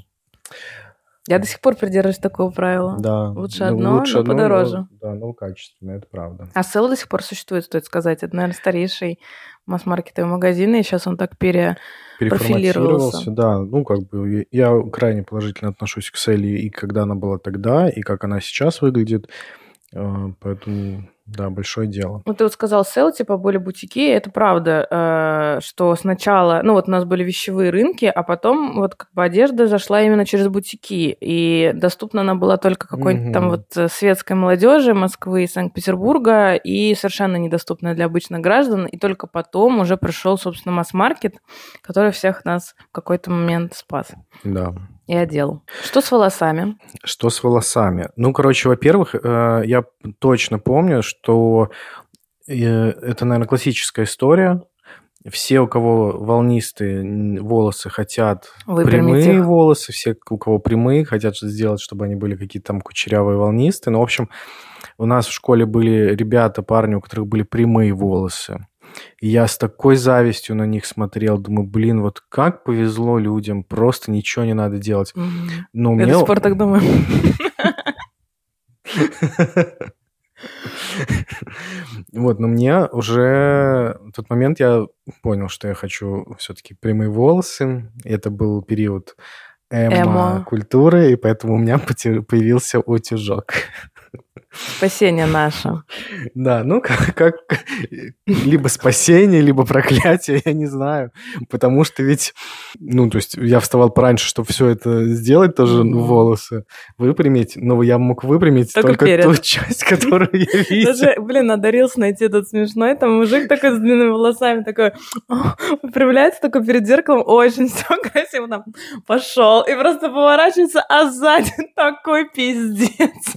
A: Я до сих пор придерживаюсь такого правила.
B: Да.
A: Лучше ну, одно, лучше но одно, подороже.
B: Но, да, но качественное, это правда.
A: А Сел до сих пор существует, стоит сказать. Это, наверное, старейший масс-маркетовый магазин, и сейчас он так пере...
B: перепрофилировался. Да, ну, как бы я крайне положительно отношусь к Селли и когда она была тогда, и как она сейчас выглядит. Э, поэтому да, большое дело.
A: Ну, ты вот сказал, сел, типа, были бутики. Это правда, э, что сначала, ну, вот у нас были вещевые рынки, а потом вот как бы одежда зашла именно через бутики. И доступна она была только какой-то угу. там вот э, светской молодежи Москвы и Санкт-Петербурга, и совершенно недоступна для обычных граждан. И только потом уже пришел, собственно, масс-маркет, который всех нас в какой-то момент спас.
B: Да
A: и одел. Что с волосами?
B: Что с волосами? Ну, короче, во-первых, э, я точно помню, что э, это, наверное, классическая история. Все, у кого волнистые волосы, хотят Выпрямить прямые их. волосы. Все, у кого прямые, хотят сделать, чтобы они были какие-то там кучерявые волнистые. Ну, в общем, у нас в школе были ребята, парни, у которых были прямые волосы. И я с такой завистью на них смотрел, думаю, блин, вот как повезло людям, просто ничего не надо делать.
A: Mm-hmm. Но я мне... до сих пор так думаю.
B: Вот, но мне уже в тот момент я понял, что я хочу все-таки прямые волосы. Это был период эмо-культуры, и поэтому у меня появился утюжок.
A: Спасение наше.
B: Да, ну как, как либо спасение, либо проклятие, я не знаю. Потому что ведь, ну, то есть я вставал пораньше, чтобы все это сделать, тоже mm-hmm. волосы выпрямить, но я мог выпрямить только, только ту часть, которую я видел. Даже,
A: блин, надарился найти этот смешной, там мужик такой с длинными волосами, такой выпрямляется такой перед зеркалом, очень все красиво, там, пошел, и просто поворачивается, а сзади такой пиздец.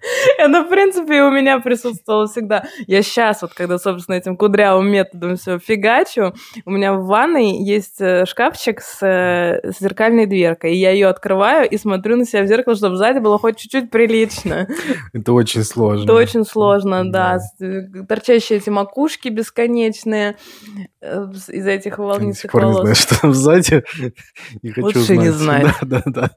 A: Это, в принципе, у меня присутствовало всегда. Я сейчас, вот когда, собственно, этим кудрявым методом все фигачу, у меня в ванной есть э, шкафчик с, э, с зеркальной дверкой, и я ее открываю и смотрю на себя в зеркало, чтобы сзади было хоть чуть-чуть прилично.
B: Это очень сложно.
A: Это очень сложно, да. да. Э, торчащие эти макушки бесконечные из этих волнистых волос. Я не
B: знаю, что там сзади.
A: Не хочу Лучше знать. не знать.
B: Да, да, да.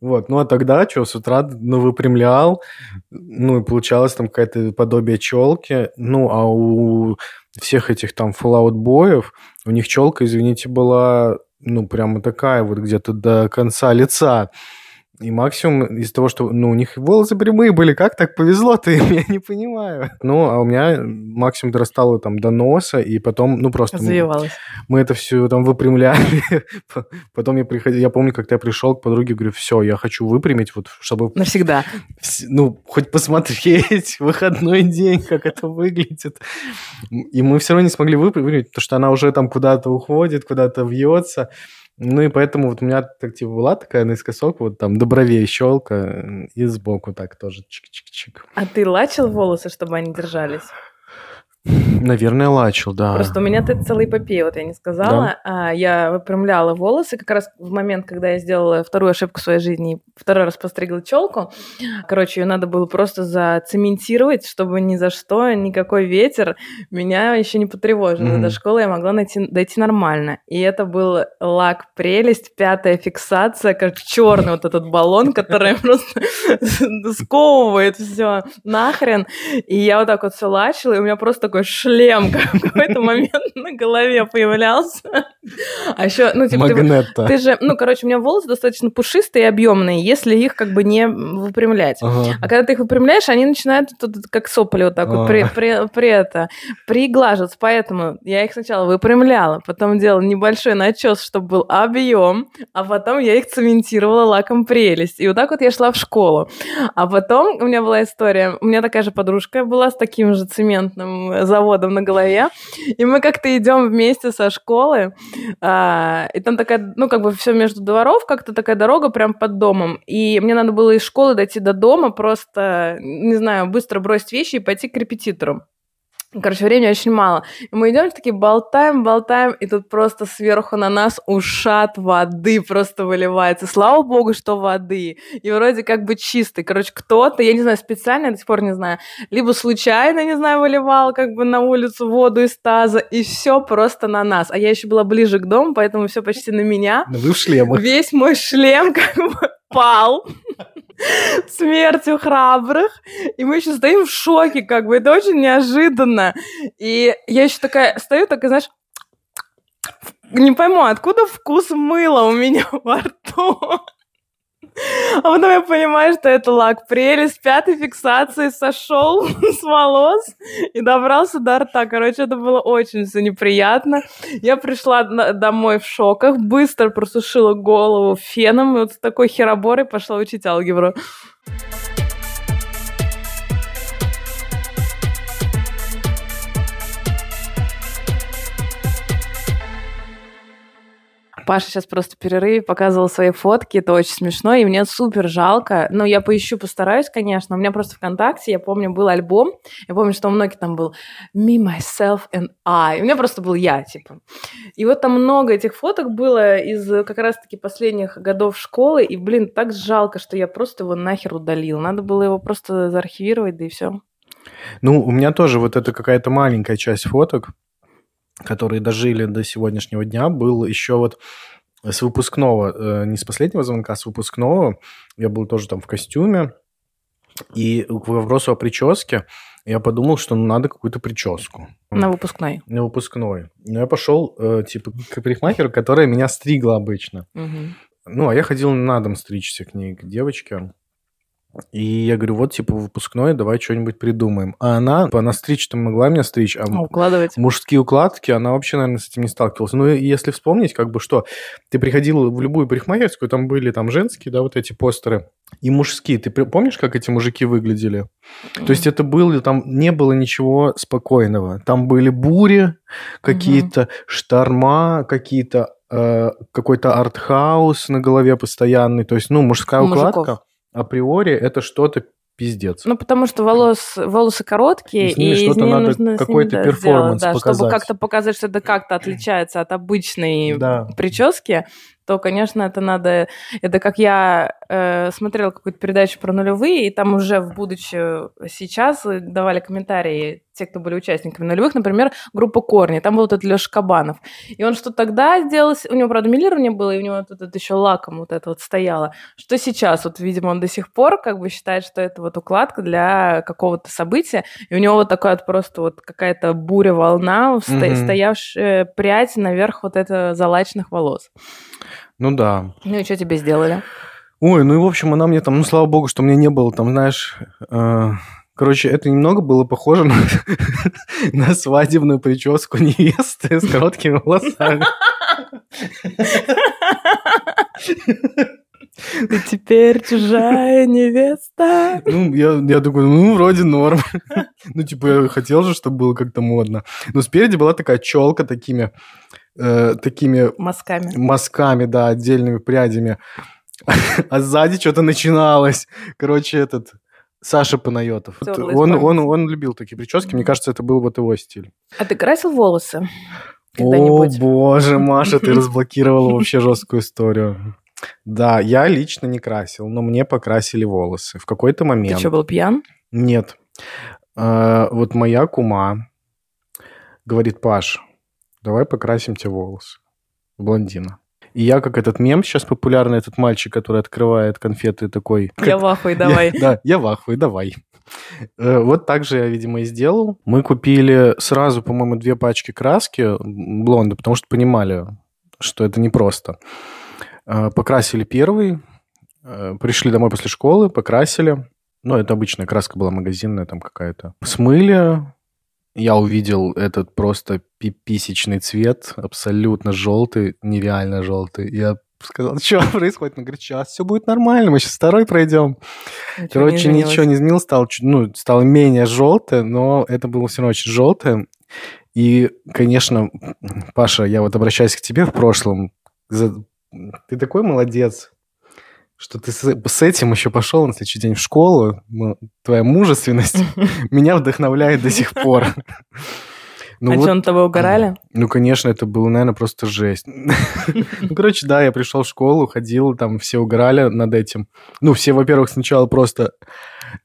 B: Вот, ну а тогда что, с утра ну, выпрямлял, ну, и получалось там какое-то подобие челки. Ну, а у всех этих там Fallout боев у них челка, извините, была, ну, прямо такая вот где-то до конца лица. И максимум из того, что ну, у них волосы прямые были, как так повезло-то им, я не понимаю. Ну, а у меня максимум дорастало там до носа, и потом, ну, просто... Мы, мы это все там выпрямляли. потом я приходил, я помню, как я пришел к подруге, говорю, все, я хочу выпрямить, вот, чтобы...
A: Навсегда.
B: Ну, хоть посмотреть выходной день, как это выглядит. И мы все равно не смогли выпрямить, потому что она уже там куда-то уходит, куда-то вьется. Ну и поэтому вот у меня так типа была такая наискосок, вот там до бровей щелка, и сбоку так тоже чик-чик-чик.
A: А ты лачил волосы, чтобы они держались?
B: Наверное, лачил, да.
A: Просто у меня это целая эпопея, вот я не сказала. Да? А, я выпрямляла волосы как раз в момент, когда я сделала вторую ошибку в своей жизни, второй раз постригла челку. Короче, ее надо было просто зацементировать, чтобы ни за что, никакой ветер меня еще не потревожил. Mm-hmm. До школы я могла найти, дойти нормально. И это был лак прелесть, пятая фиксация, как черный вот этот баллон, который просто сковывает все нахрен. И я вот так вот все лачила, и у меня просто такой шлем в какой-то момент на голове появлялся. А еще, ну, типа, ты, ты же, ну, короче, у меня волосы достаточно пушистые и объемные, если их как бы не выпрямлять. Ага. А когда ты их выпрямляешь, они начинают тут как сопли вот так ага. вот при, при, при это приглаживаться. Поэтому я их сначала выпрямляла, потом делала небольшой начес, чтобы был объем, а потом я их цементировала лаком прелесть. И вот так вот я шла в школу. А потом у меня была история, у меня такая же подружка была с таким же цементным заводом на голове. И мы как-то идем вместе со школы. А, и там такая, ну, как бы все между дворов, как-то такая дорога прям под домом. И мне надо было из школы дойти до дома, просто, не знаю, быстро бросить вещи и пойти к репетитору. Короче, времени очень мало. И мы идем такие болтаем, болтаем, и тут просто сверху на нас ушат воды просто выливается. Слава богу, что воды. И вроде как бы чистый. Короче, кто-то, я не знаю, специально, я до сих пор не знаю, либо случайно, не знаю, выливал как бы на улицу воду из таза, и все просто на нас. А я еще была ближе к дому, поэтому все почти на меня.
B: Но вы в шлемах.
A: Весь мой шлем как бы пал смертью храбрых. И мы еще стоим в шоке, как бы, это очень неожиданно. И я еще такая стою, такая, знаешь, не пойму, откуда вкус мыла у меня во рту. А потом я понимаю, что это лак прелесть пятой фиксации сошел с волос и добрался до рта. Короче, это было очень все неприятно. Я пришла домой в шоках, быстро просушила голову феном и вот с такой хероборой пошла учить алгебру. Паша сейчас просто в перерыве показывал свои фотки, это очень смешно, и мне супер жалко. Но я поищу, постараюсь, конечно. У меня просто ВКонтакте, я помню, был альбом, я помню, что у многих там был Me, Myself and I. У меня просто был я, типа. И вот там много этих фоток было из как раз-таки последних годов школы, и, блин, так жалко, что я просто его нахер удалил. Надо было его просто заархивировать, да и все.
B: Ну, у меня тоже вот это какая-то маленькая часть фоток, которые дожили до сегодняшнего дня, был еще вот с выпускного, э, не с последнего звонка, а с выпускного. Я был тоже там в костюме. И к вопросу о прическе я подумал, что ну, надо какую-то прическу.
A: На выпускной?
B: На выпускной. Но я пошел, э, типа, к парикмахеру, которая меня стригла обычно. Угу. Ну, а я ходил на дом стричься к ней, к девочке. И я говорю, вот, типа, выпускной, давай что-нибудь придумаем. А она, типа, она стричь-то могла меня стричь, а,
A: а укладывать?
B: мужские укладки, она вообще, наверное, с этим не сталкивалась. Ну, если вспомнить, как бы, что ты приходил в любую парикмахерскую, там были там женские, да, вот эти постеры, и мужские. Ты помнишь, как эти мужики выглядели? Mm. То есть это было, там не было ничего спокойного. Там были бури, какие-то mm-hmm. шторма, какие-то э, какой-то артхаус на голове постоянный. То есть, ну, мужская Мужиков. укладка априори это что-то пиздец.
A: Ну, потому что волос, волосы короткие, и, с ними и что-то надо нужно
B: какой-то ними, перформанс
A: да,
B: показать.
A: Чтобы как-то показать, что это как-то отличается от обычной да. прически, то, конечно, это надо... Это как я э, смотрела какую-то передачу про нулевые, и там уже в будущее сейчас давали комментарии те, кто были участниками нулевых, например, группа Корни, там был вот этот Леша Кабанов. И он что тогда сделал, у него, правда, милирование было, и у него вот это еще лаком вот это вот стояло, что сейчас, вот, видимо, он до сих пор как бы считает, что это вот укладка для какого-то события, и у него вот такая вот просто вот какая-то буря-волна, mm-hmm. стоявшая прядь наверх вот это залачных волос.
B: Ну да.
A: Ну и что тебе сделали?
B: Ой, ну и в общем, она мне там, ну слава богу, что меня не было там, знаешь, э, короче, это немного было похоже на, на свадебную прическу невесты с короткими волосами.
A: Ты теперь чужая невеста.
B: Ну, я, я такой, ну, вроде норм. ну, типа, я хотел же, чтобы было как-то модно. Но спереди была такая челка такими, э, такими...
A: Мазками.
B: Мазками, да, отдельными прядями. а сзади что-то начиналось. Короче, этот... Саша Панайотов. Он, он, он любил такие прически. Мне кажется, это был вот его стиль.
A: А ты красил волосы?
B: О, боже, Маша, ты разблокировала вообще жесткую историю. Да, я лично не красил, но мне покрасили волосы. В какой-то момент...
A: Ты что, был пьян?
B: Нет. А, вот моя кума говорит, Паш, давай покрасим тебе волосы. Блондина. И я, как этот мем сейчас популярный, этот мальчик, который открывает конфеты такой...
A: Я в ахуе, давай.
B: Я, да, я в ахуе, давай. Э, вот так же я, видимо, и сделал. Мы купили сразу, по-моему, две пачки краски блонда, потому что понимали, что это непросто. Э, покрасили первый, э, пришли домой после школы, покрасили. Ну, это обычная краска была магазинная там какая-то. Смыли, я увидел этот просто пиписечный цвет, абсолютно желтый, нереально желтый. Я сказал, что происходит? Он говорит, сейчас все будет нормально, мы сейчас второй пройдем. Ничего Короче, не ничего не изменилось, стало, ну, стало менее желтое, но это было все равно очень желтое. И, конечно, Паша, я вот обращаюсь к тебе в прошлом, ты такой молодец, что ты с, с этим еще пошел на следующий день в школу. Твоя мужественность меня вдохновляет до сих пор.
A: Ну, а вот, что, на тобой угорали?
B: Ну, конечно, это было, наверное, просто жесть. ну, короче, да, я пришел в школу, ходил, там все угорали над этим. Ну, все, во-первых, сначала просто...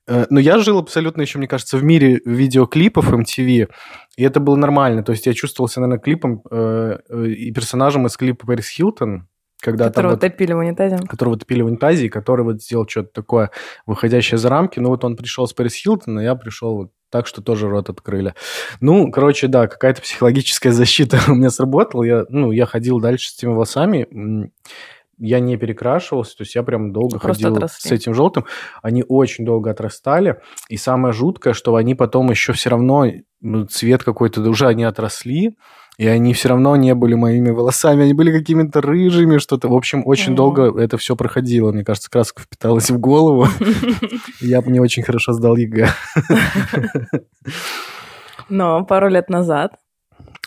B: Э, но я жил абсолютно еще, мне кажется, в мире видеоклипов MTV, и это было нормально. То есть я чувствовался, наверное, клипом э, э, и персонажем из клипа Пэрис Хилтон, когда
A: которого там вот, топили в унитазе.
B: Которого топили в унитазе, и который вот сделал что-то такое, выходящее за рамки. Ну, вот он пришел с Пэрис Хилтон, а я пришел вот так, что тоже рот открыли. Ну, короче, да, какая-то психологическая защита у меня сработала. Я, ну, я ходил дальше с этими волосами, я не перекрашивался, то есть я прям долго Просто ходил отросли. с этим желтым. Они очень долго отрастали, и самое жуткое, что они потом еще все равно ну, цвет какой-то, уже они отросли, и они все равно не были моими волосами, они были какими-то рыжими, что-то. В общем, очень mm-hmm. долго это все проходило. Мне кажется, краска впиталась в голову. Я бы не очень хорошо сдал ЕГЭ.
A: Но пару лет назад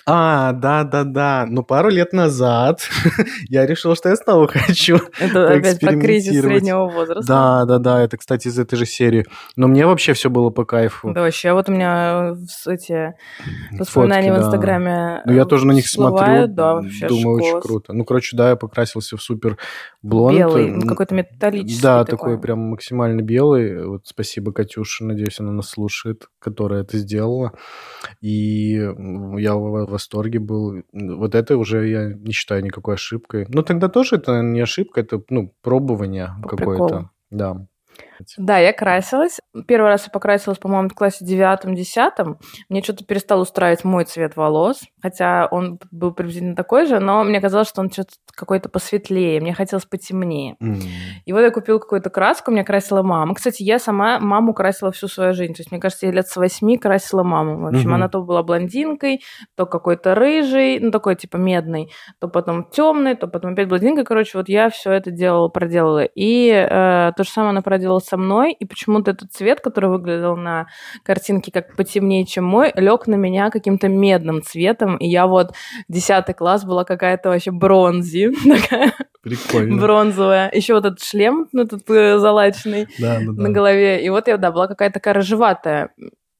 B: а, да-да-да. Ну, пару лет назад я решил, что я снова хочу
A: Это опять про кризис среднего возраста.
B: Да-да-да, это, кстати, из этой же серии. Но мне вообще все было по кайфу.
A: Да, вообще, вот у меня эти воспоминания Фотки, в Инстаграме
B: Ну, я тоже на них смотрю, да, вообще думаю, очень круто. Ну, короче, да, я покрасился в супер блонд.
A: Белый, ну, какой-то металлический
B: Да, такой. прям максимально белый. Вот спасибо Катюше, надеюсь, она нас слушает, которая это сделала. И я восторге был. Вот это уже я не считаю никакой ошибкой. Ну, тогда тоже это не ошибка, это, ну, пробование какое-то. Да.
A: Да, я красилась. Первый раз я покрасилась, по-моему, в классе девятом-десятом. Мне что-то перестал устраивать мой цвет волос, хотя он был приблизительно такой же, но мне казалось, что он что-то какой-то посветлее, мне хотелось потемнее. Mm. И вот я купила какую-то краску, меня красила мама. Кстати, я сама маму красила всю свою жизнь. То есть, мне кажется, я лет с восьми красила маму. В общем, mm-hmm. она то была блондинкой, то какой-то рыжий, ну такой типа медный, то потом темный, то потом опять блондинкой. Короче, вот я все это делала, проделала. И э, то же самое она проделала со мной, и почему-то этот цвет, который выглядел на картинке как потемнее, чем мой, лег на меня каким-то медным цветом, и я вот 10 класс была какая-то вообще бронзи, такая
B: Прикольно.
A: бронзовая. Еще вот этот шлем, ну, этот залаченный да, да, да. на голове. И вот я, да, была какая-то такая рыжеватая.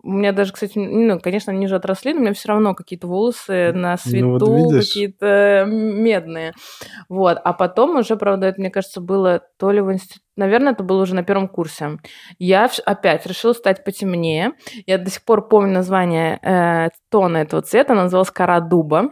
A: У меня даже, кстати, ну, конечно, они же отросли, но у меня все равно какие-то волосы на свету, ну, вот какие-то медные. Вот. А потом уже, правда, это, мне кажется, было то ли в институте, наверное, это было уже на первом курсе. Я опять решила стать потемнее. Я до сих пор помню название э, тона этого цвета, она называлась «Кора дуба».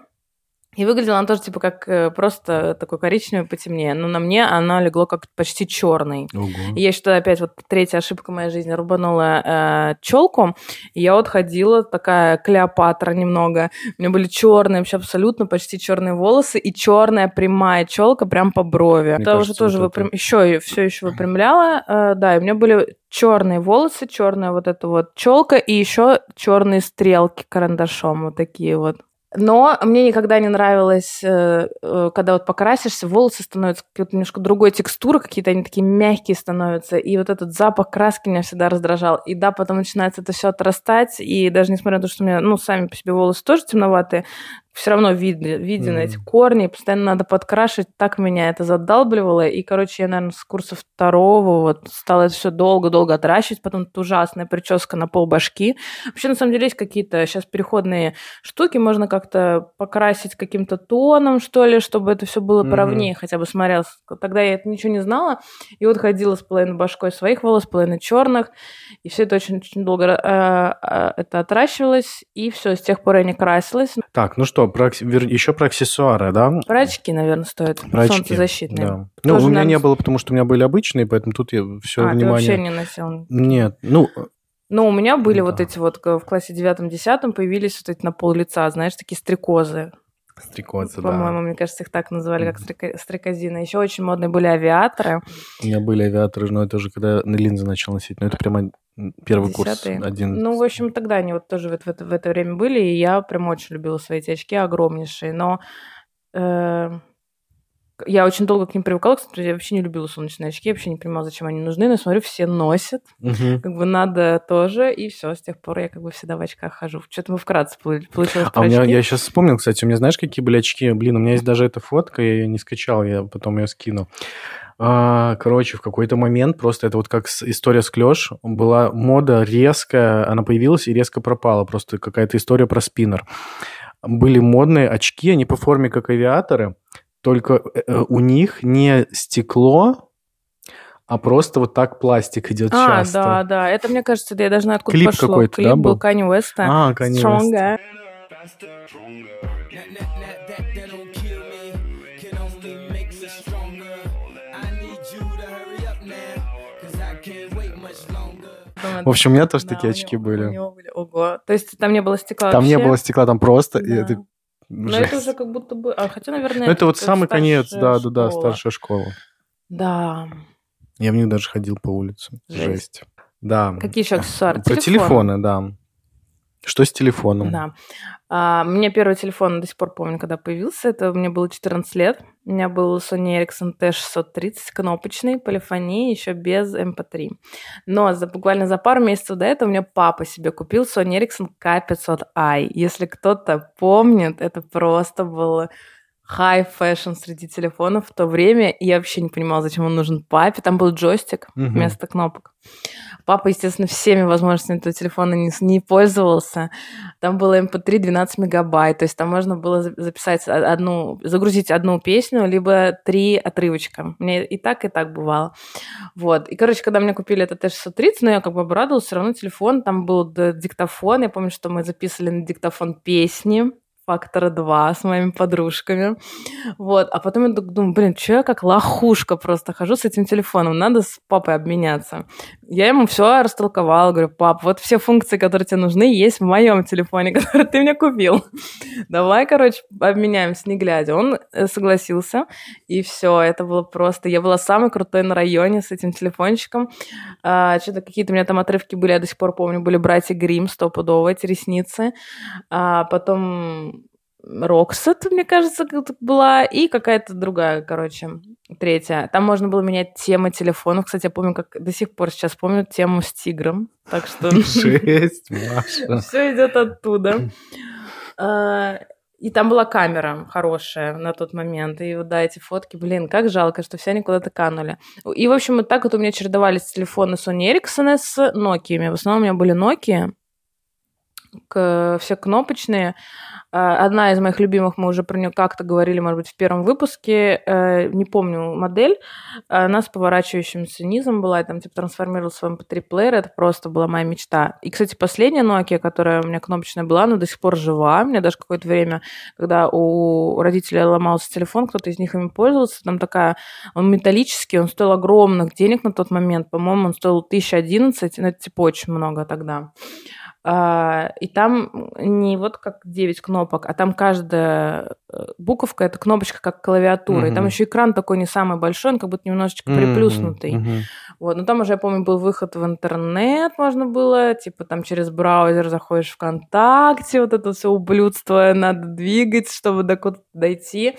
A: И выглядела она тоже типа как э, просто такой коричневый потемнее. Но на мне она легло как почти черный.
B: Ого.
A: И я считаю, опять вот третья ошибка моей жизни. Рубанула э, челку. И я вот ходила такая Клеопатра немного. У меня были черные, вообще абсолютно почти черные волосы и черная прямая челка прям по брови.
B: Мне кажется,
A: уже тоже
B: вот
A: выпрям... еще все еще выпрямляла. Э, да, и у меня были черные волосы, черная вот эта вот челка и еще черные стрелки карандашом вот такие вот. Но мне никогда не нравилось, э, э, когда вот покрасишься, волосы становятся какой-то немножко другой текстуры, какие-то они такие мягкие становятся, и вот этот запах краски меня всегда раздражал. И да, потом начинается это все отрастать, и даже несмотря на то, что у меня, ну, сами по себе волосы тоже темноватые, все равно видно, виден
B: Мгм.
A: эти корни, постоянно надо подкрашивать, так меня это задалбливало, и, короче, я, наверное, с курса второго вот стала это все долго-долго отращивать, потом это ужасная прическа на пол башки. Вообще, на самом деле, есть какие-то сейчас переходные штуки, можно как-то покрасить каким-то тоном, что ли, чтобы это все было
B: Мгм.
A: поровнее, хотя бы смотрелось. Тогда я это ничего не знала, и вот ходила с половиной башкой своих волос, половиной черных, и все это очень-очень долго э, э, это отращивалось, и все, с тех пор я не красилась.
B: Так, ну что, про, вер- еще про аксессуары, да?
A: Про очки, наверное, стоит.
B: Про очки,
A: Солнцезащитные.
B: Да. Ну,
A: Тоже,
B: у меня
A: наверное,
B: не было, потому что у меня были обычные, поэтому тут я все
A: а, ты
B: внимание...
A: вообще не носил.
B: Нет, ну,
A: Но у меня были
B: Да.
A: вот эти вот к- в классе девятом-десятом появились вот эти на пол лица, знаешь, такие стрекозы.
B: Стрекозы,
A: По-моему,
B: да.
A: мне кажется, их так называли, как
B: Мгм.
A: стрека- стрекозины. Еще очень модные были авиаторы.
B: У меня были авиаторы, но это уже когда на линзы начал носить. Но это прямо первый курс,
A: Десятые.
B: один.
A: Ну, в общем, тогда они вот тоже вот в это, в это время были, и я прям очень любила свои эти очки, огромнейшие. Но э, я очень долго к ним привыкала, кстати, я вообще не любила солнечные очки, я вообще не понимала, зачем они нужны, но смотрю, все носят,
B: Мгм.
A: как бы надо тоже, и все, с тех пор я как бы всегда в очках хожу. Что-то мы вкратце полу- получилось
B: А у меня,
A: очки.
B: я сейчас вспомнил, кстати, у меня знаешь, какие были очки? Блин, у меня есть даже эта фотка, я ее не скачал, я потом ее скину. А, короче, в какой-то момент просто это вот как история с Клёш, была мода резкая, она появилась и резко пропала, просто какая-то история про спиннер. Были модные очки, они по форме как авиаторы, только э, у них не стекло, а просто вот так пластик идет
A: А,
B: часто.
A: да, да, это, мне кажется, да, я даже знаю, откуда
B: Клип
A: пошло.
B: какой-то,
A: Клип
B: да,
A: был
B: был?
A: Kanye Уэста.
B: А, Kanye West.
A: Stronger.
B: В общем, у меня тоже
A: Да,
B: такие очки
A: него-
B: были.
A: Него были. Ого. То есть там не было стекла
B: Там не
A: вообще?
B: было стекла, там просто...
A: Да.
B: это
A: Но
B: жесть.
A: это уже как будто бы... А, хотя, наверное...
B: Ну, это вот самый конец,
A: старшая
B: да, да, да,
A: школа.
B: старшая школа.
A: Да.
B: Я в них даже ходил по улице.
A: Жесть.
B: Жесть. Да.
A: Какие еще аксессуары?
B: Про телефоны, да. Что с телефоном?
A: Да. А, у меня первый телефон до сих пор помню, когда появился. Это мне было 14 лет. У меня был Sony Ericsson T630 кнопочный, полифония, еще без MP3. Но за, буквально за пару месяцев до этого у меня папа себе купил Sony Ericsson K500i. Если кто-то помнит, это просто было high fashion среди телефонов в то время. И я вообще не понимала, зачем он нужен папе. Там был джойстик
B: Мгм.
A: вместо кнопок. Папа, естественно, всеми возможностями этого телефона не, не пользовался. Там было MP3 12 мегабайт, то есть там можно было за- записать одну, загрузить одну песню, либо три отрывочка. Мне и так, и так бывало. Вот. И, короче, когда мне купили этот T630, ну, я как бы обрадовалась, все равно телефон, там был диктофон, я помню, что мы записывали на диктофон песни, фактора 2 с моими подружками. Вот. А потом я думаю, блин, что я как лохушка просто хожу с этим телефоном, надо с папой обменяться. Я ему все растолковала, говорю, пап, вот все функции, которые тебе нужны, есть в моем телефоне, который ты мне купил. Давай, короче, обменяемся, не глядя. Он э, согласился, и все, это было просто... Я была самой крутой на районе с этим телефончиком. А, что-то какие-то у меня там отрывки были, я до сих пор помню, были братья Грим стопудово, эти ресницы. А потом Роксет, мне кажется, была, и какая-то другая, короче, третья. Там можно было менять темы телефонов. Кстати, я помню, как до сих пор сейчас помню тему с тигром. Так что
B: Жесть, Маша.
A: все идет оттуда. А, И там была камера хорошая на тот момент. И вот, да, эти фотки, блин, как жалко, что все они куда-то канули. И, в общем, вот так вот у меня чередовались телефоны Sony Ericsson с Nokia. В основном у меня были Nokia. Все кнопочные. Э, Одна из моих любимых, мы уже про нее как-то говорили, может быть, в первом выпуске, э, не помню модель, она с поворачивающимся низом была, и там типа трансформировалась в MP3-плеер, это просто была моя мечта. И, кстати, последняя Nokia, которая у меня кнопочная была, она до сих пор жива. У меня даже какое-то время, когда у родителей ломался телефон, кто-то из них ими пользовался, там такая, он металлический, он стоил огромных денег на тот момент, по-моему, он стоил 1011, ну, это типа очень много тогда. А, и там не вот как 9 кнопок, а там каждая буковка это кнопочка как клавиатура. Mm-hmm. И там еще экран такой не самый большой, он как будто немножечко mm-hmm. приплюснутый. Mm-hmm. Вот. Но там уже, я помню, был выход в интернет, можно было, типа там через браузер заходишь в ВКонтакте, вот это все ублюдство надо двигать, чтобы до куда-то дойти.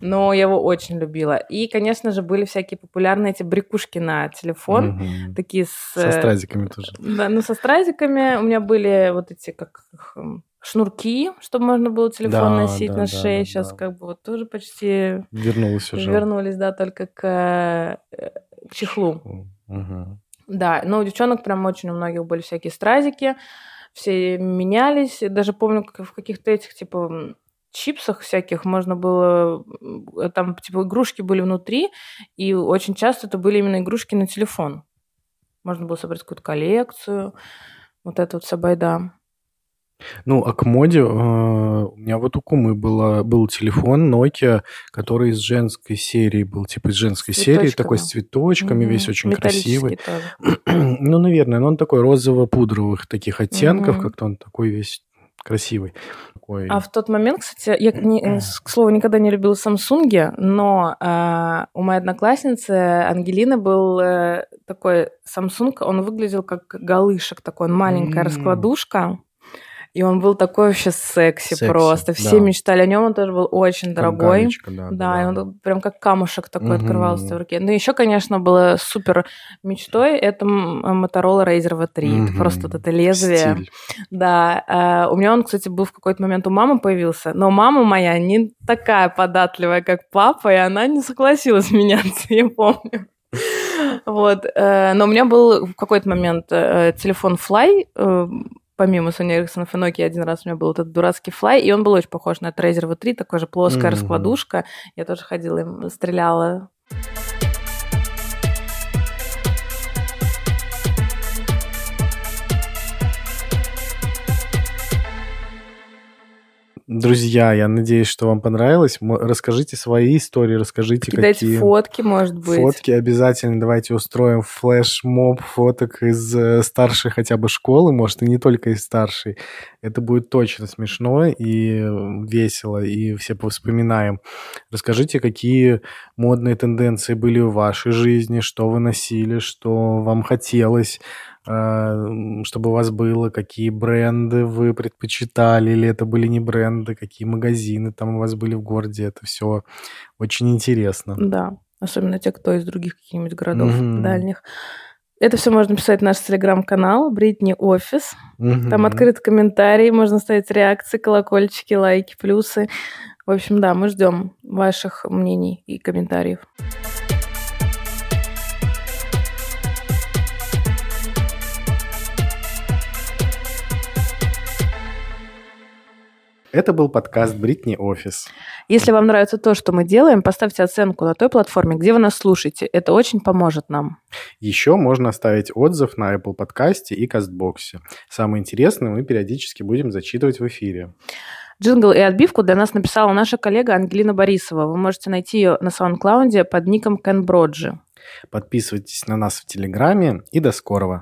A: Но я его очень любила. И, конечно же, были всякие популярные эти брякушки на телефон, mm-hmm. такие с...
B: Со стразиками тоже.
A: Да, ну со стразиками у меня были вот эти как шнурки, чтобы можно было телефон да, носить да, на шее. Да, Сейчас да. как бы вот тоже почти
B: вернулись уже.
A: Вернулись, да, только к, э, к чехлу. Угу. Да, но у девчонок прям очень у многих были всякие стразики, все менялись. Даже помню, как в каких-то этих типа чипсах всяких можно было, там типа игрушки были внутри, и очень часто это были именно игрушки на телефон. Можно было собрать какую-то коллекцию. Вот это вот вся байда.
B: Ну, а к моде э, у меня вот у Кумы было, был телефон Nokia, который из женской серии был, типа из женской серии, такой с цветочками, mm-hmm. весь очень красивый. ну, наверное, но он такой розово-пудровых таких оттенков, mm-hmm. как-то он такой весь красивый.
A: Такой... А в тот момент, кстати, я, не, к слову, никогда не любила Samsung, но э, у моей одноклассницы Ангелины был э, такой Samsung, он выглядел как галышек такой, он маленькая mm-hmm. раскладушка. И он был такой вообще секси, секси просто. Все да. мечтали о нем, он тоже был очень дорогой. Да, да, да, и он прям как камушек такой угу. открывался в руке. Ну, еще, конечно, было супер мечтой, это Motorola Razr V3. Угу. Это просто вот это лезвие. Стиль. Да. Uh, у меня он, кстати, был в какой-то момент у мамы появился, но мама моя не такая податливая, как папа, и она не согласилась меняться, я помню. Вот. Э, но у меня был в какой-то момент э, телефон Fly, помимо Sony Ericsson и Nokia, один раз у меня был этот дурацкий флай, и он был очень похож на Razer V3, такой же плоская mm-hmm. раскладушка. Я тоже ходила им, стреляла.
B: Друзья, я надеюсь, что вам понравилось. Расскажите свои истории, расскажите
A: Кидайте какие... фотки, может быть.
B: Фотки обязательно. Давайте устроим флешмоб фоток из э, старшей хотя бы школы, может, и не только из старшей. Это будет точно смешно и весело, и все повспоминаем. Расскажите, какие модные тенденции были в вашей жизни, что вы носили, что вам хотелось, чтобы у вас было, какие бренды вы предпочитали, или это были не бренды, какие магазины там у вас были в городе. Это все очень интересно.
A: Да, особенно те, кто из других каких-нибудь городов mm-hmm. дальних. Это все можно писать в наш телеграм-канал Бритни Офис. Mm-hmm. Там открыт комментарий, можно ставить реакции, колокольчики, лайки, плюсы. В общем, да, мы ждем ваших мнений и комментариев.
B: Это был подкаст Бритни Офис.
A: Если вам нравится то, что мы делаем, поставьте оценку на той платформе, где вы нас слушаете. Это очень поможет нам.
B: Еще можно оставить отзыв на Apple подкасте и Castbox е. Самое интересное мы периодически будем зачитывать в эфире.
A: Джингл и отбивку для нас написала наша коллега Ангелина Борисова. Вы можете найти ее на SoundCloud под ником Кен Броджи.
B: Подписывайтесь на нас в Телеграме и до скорого.